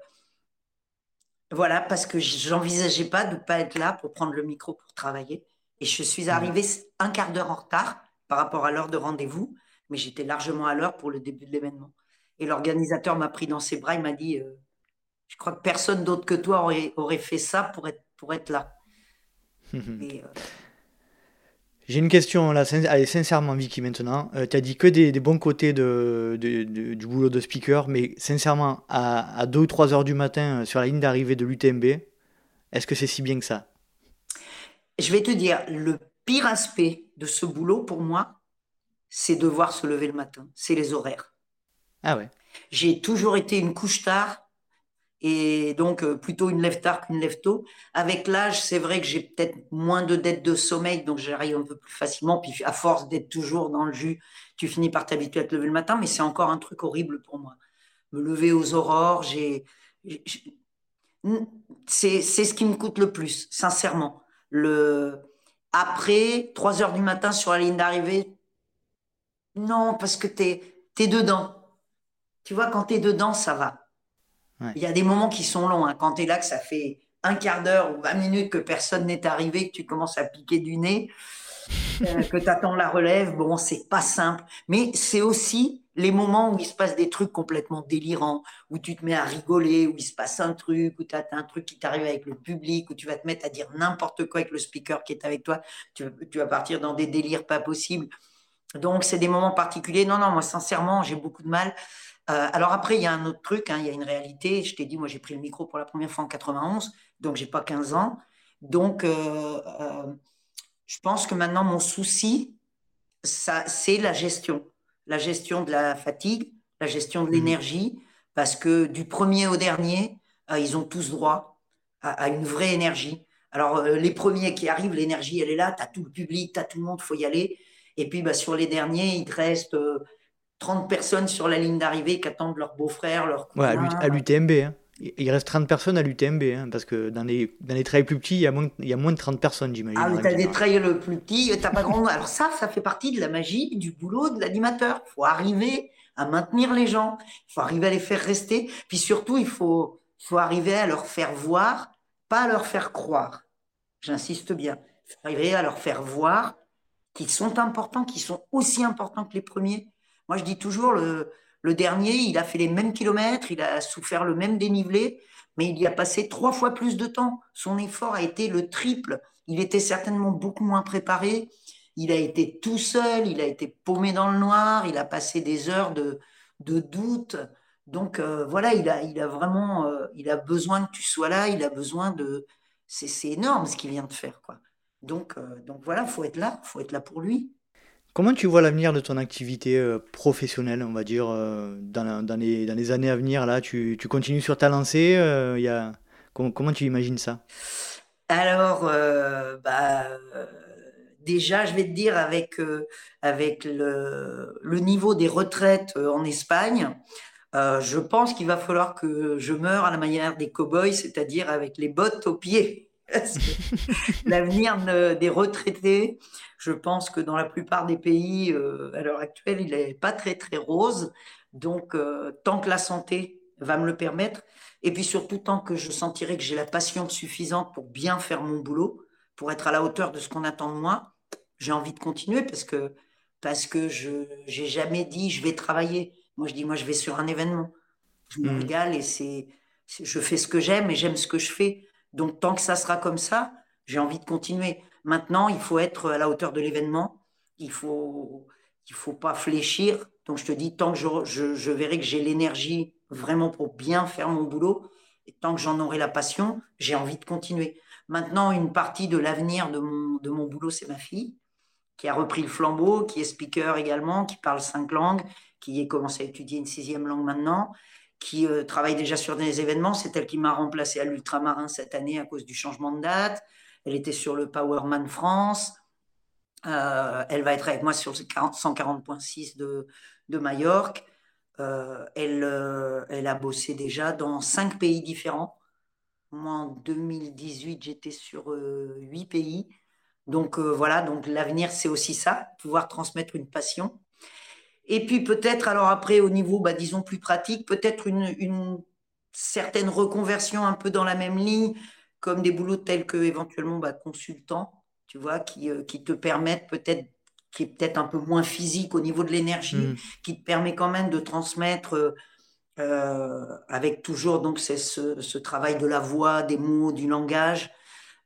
voilà, parce que j'envisageais pas de ne pas être là pour prendre le micro pour travailler. Et je suis arrivée un quart d'heure en retard par rapport à l'heure de rendez-vous, mais j'étais largement à l'heure pour le début de l'événement. Et l'organisateur m'a pris dans ses bras, il m'a dit euh, Je crois que personne d'autre que toi aurait, aurait fait ça pour être, pour être là. <laughs> Et, j'ai une question là, allez, sincèrement Vicky maintenant. Euh, tu as dit que des, bons côtés de, du boulot de speaker, mais sincèrement, à, 2 ou 3 heures du matin euh, sur la ligne d'arrivée de l'UTMB, est-ce que c'est si bien que ça? Je vais te dire, le pire aspect de ce boulot pour moi, c'est devoir se lever le matin, c'est les horaires. Ah ouais. J'ai toujours été une couche tard et donc euh, plutôt une lève tard qu'une lève tôt. Avec l'âge, c'est vrai que j'ai peut-être moins de dettes de sommeil, donc j'arrive un peu plus facilement. Puis à force d'être toujours dans le jus, tu finis par t'habituer à te lever le matin, mais c'est encore un truc horrible pour moi. Me lever aux aurores, c'est ce qui me coûte le plus, sincèrement. Le... Après, 3 heures du matin sur la ligne d'arrivée, non, parce que tu es, dedans. Tu vois, quand tu es dedans, ça va. Il y a des moments qui sont longs. Hein. Quand tu es là, que ça fait un quart d'heure ou 20 minutes que personne n'est arrivé, que tu commences à piquer du nez, euh, <laughs> que tu attends la relève, bon, c'est pas simple. Mais c'est aussi les moments où il se passe des trucs complètement délirants, où tu te mets à rigoler, où il se passe un truc, où tu as un truc qui t'arrive avec le public, où tu vas te mettre à dire n'importe quoi avec le speaker qui est avec toi. Tu, tu vas partir dans des délires pas possibles. Donc, c'est des moments particuliers. Non, non, moi, sincèrement, j'ai beaucoup de mal euh, alors après, il y a un autre truc, hein, il y a une réalité. Je t'ai dit, moi j'ai pris le micro pour la première fois en 91, donc j'ai pas 15 ans. Donc, euh, euh, je pense que maintenant mon souci, ça, c'est la gestion, la gestion de la fatigue, la gestion de mmh l'énergie, parce que du premier au dernier, ils ont tous droit à, une vraie énergie. Alors les premiers qui arrivent, l'énergie elle est là, tu as tout le public, tu as tout le monde, faut y aller. Et puis bah, sur les derniers, il te reste 30 personnes sur la ligne d'arrivée qui attendent leur beau-frère, leur cousin. à l'UTMB. Hein. Il reste 30 personnes à l'UTMB, hein, parce que dans les, dans les trails plus petits, il y, a moins, il y a moins de 30 personnes, j'imagine. Ah, mais tu as des trails plus petits, tu pas grand Alors ça, ça fait partie de la magie, du boulot de l'animateur. Il faut arriver à maintenir les gens, il faut arriver à les faire rester, puis surtout, il faut, faut arriver à leur faire voir, pas à leur faire croire. J'insiste bien. Il faut arriver à leur faire voir qu'ils sont importants, qu'ils sont aussi importants que les premiers moi, je dis toujours, le, dernier, il a fait les mêmes kilomètres, il a souffert le même dénivelé, mais il y a passé trois fois plus de temps. Son effort a été le triple. Il était certainement beaucoup moins préparé. Il a été tout seul, il a été paumé dans le noir, il a passé des heures de, de doute. Donc euh, voilà, il a, il a vraiment, euh, il a besoin que tu sois là, il a besoin de, c'est énorme ce qu'il vient de faire, quoi. Donc, euh, donc voilà, faut être là, faut être là pour lui. Comment tu vois l'avenir de ton activité euh, professionnelle, on va dire, euh, dans, les, années à venir là? Tu, continues sur ta lancée euh, comment, tu imagines ça? Alors, bah, déjà, je vais te dire, avec, avec le, le, niveau des retraites en Espagne, je pense qu'il va falloir que je meure à la manière des cow-boys, c'est-à-dire avec les bottes aux pieds. <laughs> L'avenir des retraités, je pense que dans la plupart des pays, euh, à l'heure actuelle, il n'est pas très très rose. Donc, euh, tant que la santé va me le permettre, et puis surtout tant que je sentirai que j'ai la passion suffisante pour bien faire mon boulot, pour être à la hauteur de ce qu'on attend de moi, j'ai envie de continuer parce que parce que je n'ai jamais dit je vais travailler. Moi, je dis moi je vais sur un événement. Je me mmh. régale et c'est je fais ce que j'aime et j'aime ce que je fais. Donc, tant que ça sera comme ça, j'ai envie de continuer. Maintenant, il faut être à la hauteur de l'événement. Il faut, il faut pas fléchir. Donc, je te dis, tant que je, je, verrai que j'ai l'énergie vraiment pour bien faire mon boulot, et tant que j'en aurai la passion, j'ai envie de continuer. Maintenant, une partie de l'avenir de mon, de mon boulot, c'est ma fille, qui a repris le flambeau, qui est speaker également, qui parle cinq langues, qui a commencé à étudier une sixième langue maintenant, qui euh, travaille déjà sur des événements. C'est elle qui m'a remplacé à l'Ultramarin cette année à cause du changement de date. Elle était sur le Powerman France. Euh, elle va être avec moi sur le 140.6 de, de Majorque. Euh, elle, elle a bossé déjà dans cinq pays différents. Moi, en 2018, j'étais sur huit pays. Donc voilà, donc l'avenir, c'est aussi ça, pouvoir transmettre une passion. Et puis peut-être, alors après, au niveau, bah, disons, plus pratique, peut-être une, certaine reconversion un peu dans la même ligne, comme des boulots tels que éventuellement bah, consultant, tu vois, qui, euh, qui te permettent peut-être, qui est peut-être un peu moins physique au niveau de l'énergie, mmh. qui te permet quand même de transmettre euh, euh, avec toujours donc c'est ce, ce, travail de la voix, des mots, du langage,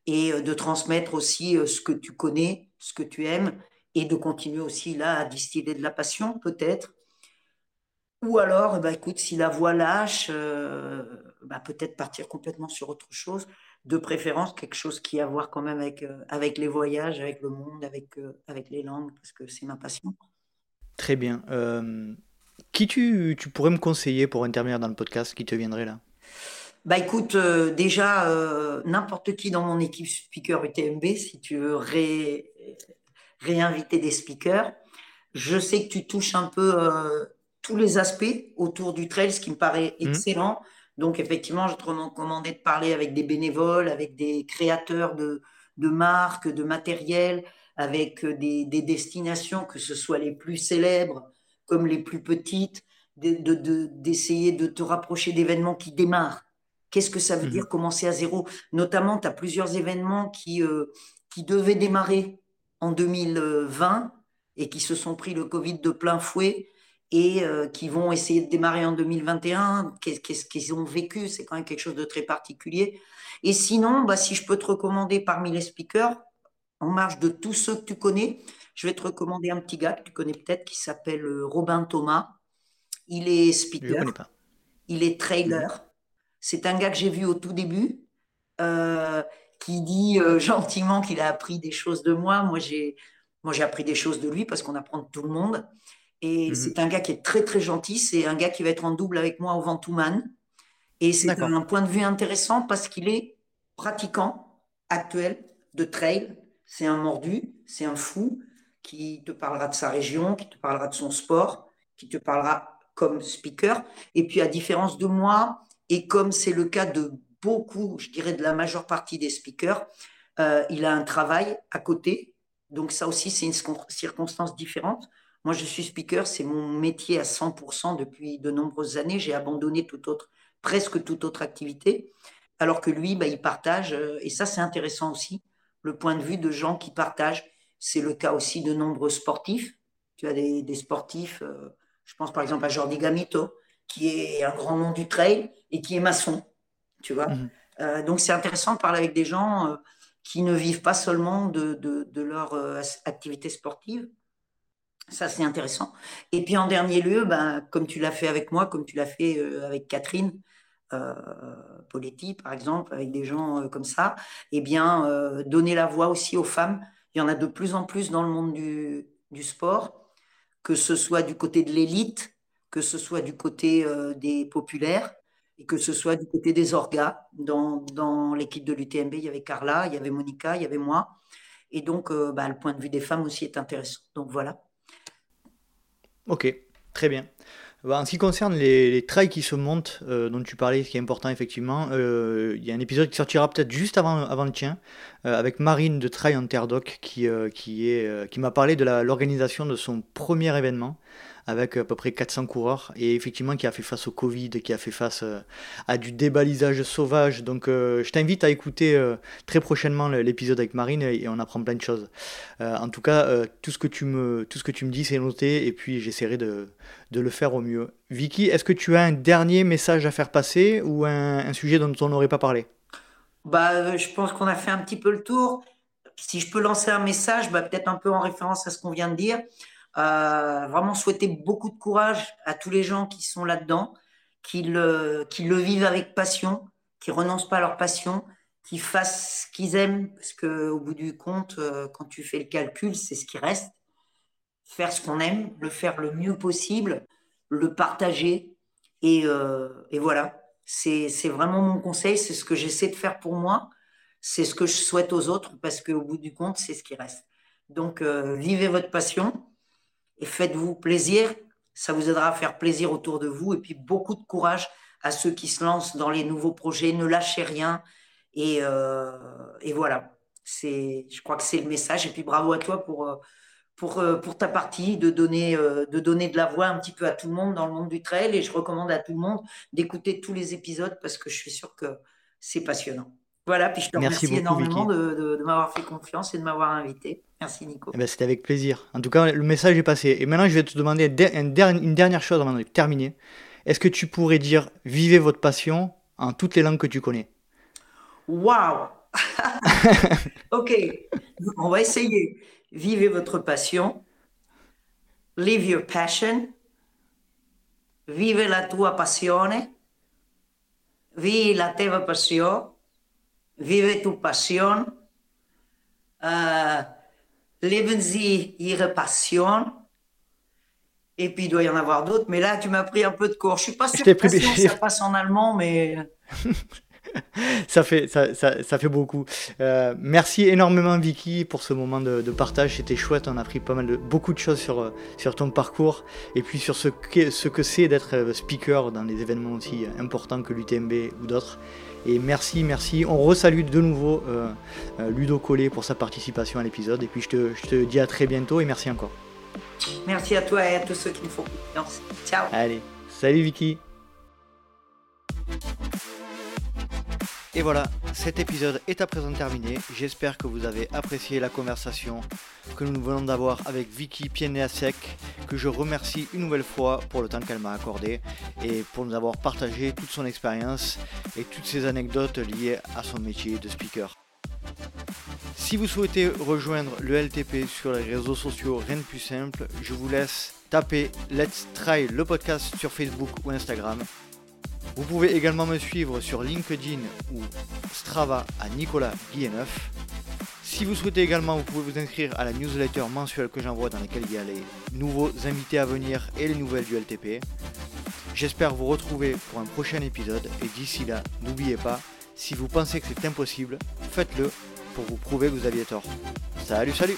et de transmettre aussi ce que tu connais, ce que tu aimes, et de continuer aussi là à distiller de la passion peut-être. Ou alors, ben, écoute, si la voix lâche, euh, bah, peut-être partir complètement sur autre chose, de préférence quelque chose qui a à voir quand même avec, euh, avec les voyages, avec le monde, avec, euh, avec les langues, parce que c'est ma passion. Très bien. qui tu, tu, pourrais me conseiller pour intervenir dans le podcast qui te viendrait là? Bah écoute, déjà, n'importe qui dans mon équipe speaker UTMB, si tu veux ré réinviter des speakers. Je sais que tu touches un peu euh, tous les aspects autour du trail, ce qui me paraît mmh. excellent. Donc, effectivement, je te recommandais de parler avec des bénévoles, avec des créateurs de, de marques, de matériel, avec euh, des, des, destinations, que ce soit les plus célèbres comme les plus petites, d'essayer de, de, te rapprocher d'événements qui démarrent. Qu'est-ce que ça veut mmh. dire commencer à zéro? Notamment, tu as plusieurs événements qui, euh, qui devaient démarrer en 2020 et qui se sont pris le Covid de plein fouet et euh, qui vont essayer de démarrer en 2021. Qu'est-ce qu'ils ont vécu? C'est quand même quelque chose de très particulier. Et sinon, bah, si je peux te recommander parmi les speakers, en marge de tous ceux que tu connais, je vais te recommander un petit gars que tu connais peut-être qui s'appelle euh, Robin Thomas. Il est speaker. Il est trailer. C'est un gars que j'ai vu au tout début. Euh, qui dit euh, <laughs> gentiment qu'il a appris des choses de moi. Moi, j'ai moi j'ai appris des choses de lui parce qu'on apprend de tout le monde. Et mhm. c'est un gars qui est très très gentil. C'est un gars qui va être en double avec moi au Ventouman. Et c'est un point de vue intéressant parce qu'il est pratiquant actuel de trail. C'est un mordu, c'est un fou qui te parlera de sa région, qui te parlera de son sport, qui te parlera comme speaker. Et puis à différence de moi, et comme c'est le cas de beaucoup, je dirais de la majeure partie des speakers, euh, il a un travail à côté. Donc ça aussi, c'est une circonstance différente. Moi, je suis speaker, c'est mon métier à 100% depuis de nombreuses années. J'ai abandonné toute autre, presque toute autre activité. Alors que lui, bah, il partage, euh, et ça c'est intéressant aussi, le point de vue de gens qui partagent. C'est le cas aussi de nombreux sportifs. Tu as des, sportifs, euh, je pense par exemple à Jordi Gamito, qui est un grand nom du trail et qui est maçon tu vois. Mhm. Euh, donc c'est intéressant de parler avec des gens euh, qui ne vivent pas seulement de, de, leur euh, activité sportive. Ça, c'est intéressant. Et puis en dernier lieu, ben, comme tu l'as fait avec moi, comme tu l'as fait avec Catherine Poletti, par exemple, avec des gens comme ça, eh bien, donner la voix aussi aux femmes. Il y en a de plus en plus dans le monde du, du sport, que ce soit du côté de l'élite, que ce soit du côté des populaires et que ce soit du côté des orgas. Dans, l'équipe de l'UTMB, il y avait Carla, il y avait Monica, il y avait moi. Et donc, euh, bah, le point de vue des femmes aussi est intéressant. Donc voilà. Ok, très bien. Bah, en ce qui concerne les, trails qui se montent, euh, dont tu parlais, ce qui est important effectivement, euh, il y a un épisode qui sortira peut-être juste avant, le tien, avec Marine de Trail en qui m'a parlé de l'organisation de son premier événement avec à peu près 400 coureurs et effectivement qui a fait face au Covid, qui a fait face euh, à du débalisage sauvage. Donc euh, je t'invite à écouter euh, très prochainement l'épisode avec Marine et, on apprend plein de choses. en tout cas, tout, ce que tu me, tout ce que tu me dis, c'est noté et puis j'essaierai de, de, le faire au mieux. Vicky, est-ce que tu as un dernier message à faire passer ou un, sujet dont on n'aurait pas parlé? Bah, Je pense qu'on a fait un petit peu le tour. Si je peux lancer un message, bah, peut-être un peu en référence à ce qu'on vient de dire. Euh, vraiment souhaiter beaucoup de courage à tous les gens qui sont là-dedans, qui le, vivent avec passion, qui renoncent pas à leur passion, qui fassent ce qu'ils aiment, parce que au bout du compte, euh, quand tu fais le calcul, c'est ce qui reste. Faire ce qu'on aime, le faire le mieux possible, le partager, et, euh, voilà. C'est vraiment mon conseil, c'est ce que j'essaie de faire pour moi, c'est ce que je souhaite aux autres, parce qu'au bout du compte, c'est ce qui reste. Donc, vivez votre passion, et faites-vous plaisir. Ça vous aidera à faire plaisir autour de vous et puis beaucoup de courage à ceux qui se lancent dans les nouveaux projets. Ne lâchez rien et, euh, et voilà. C'est, je crois que c'est le message. Et puis bravo à toi pour, euh, pour, euh, pour ta partie de donner, de donner de la voix un petit peu à tout le monde dans le monde du trail. Et je recommande à tout le monde d'écouter tous les épisodes parce que je suis sûr que c'est passionnant. Voilà, puis je te remercie énormément de, m'avoir fait confiance et de m'avoir invité. Merci Nico. Eh ben, C'était avec plaisir. En tout cas, le message est passé. Et maintenant, je vais te demander une dernière chose avant de terminer. Est-ce que tu pourrais dire vivez votre passion en toutes les langues que tu connais? Waouh <laughs> <laughs> Ok, on va essayer. Vivez votre passion. Live your passion. Vive la tua passione. Vive la tua passione vive tu passion, euh, leben Sie ihre passion. Et puis il doit y en avoir d'autres, mais là tu m'as pris un peu de cours. Je suis pas sûr que <laughs> ça passe en allemand, mais ça, fait, ça, ça, fait beaucoup. Euh, merci énormément Vicky pour ce moment de, partage, c'était chouette, on a appris pas mal de, beaucoup de choses sur, sur ton parcours et puis sur ce que, ce que c'est d'être euh, speaker dans des événements aussi importants que l'UTMB ou d'autres. Et merci, merci. On resalue de nouveau euh, euh, Ludo Collet pour sa participation à l'épisode. Et puis je te, je te dis à très bientôt et merci encore. Merci à toi et à tous ceux qui me font confiance. Ciao. Allez, salut Vicky. Et voilà, cet épisode est à présent terminé. J'espère que vous avez apprécié la conversation que nous venons d'avoir avec Vicky Pienneasek, que je remercie une nouvelle fois pour le temps qu'elle m'a accordé et pour nous avoir partagé toute son expérience et toutes ses anecdotes liées à son métier de speaker. Si vous souhaitez rejoindre le LTP sur les réseaux sociaux, rien de plus simple, je vous laisse taper Let's Try le podcast sur Facebook ou Instagram vous pouvez également me suivre sur LinkedIn ou Strava à Nicolas Guilleneuf. Si vous souhaitez également, vous pouvez vous inscrire à la newsletter mensuelle que j'envoie dans laquelle il y a les nouveaux invités à venir et les nouvelles du LTP. J'espère vous retrouver pour un prochain épisode et d'ici là, n'oubliez pas, si vous pensez que c'est impossible, faites-le pour vous prouver que vous aviez tort. Salut, salut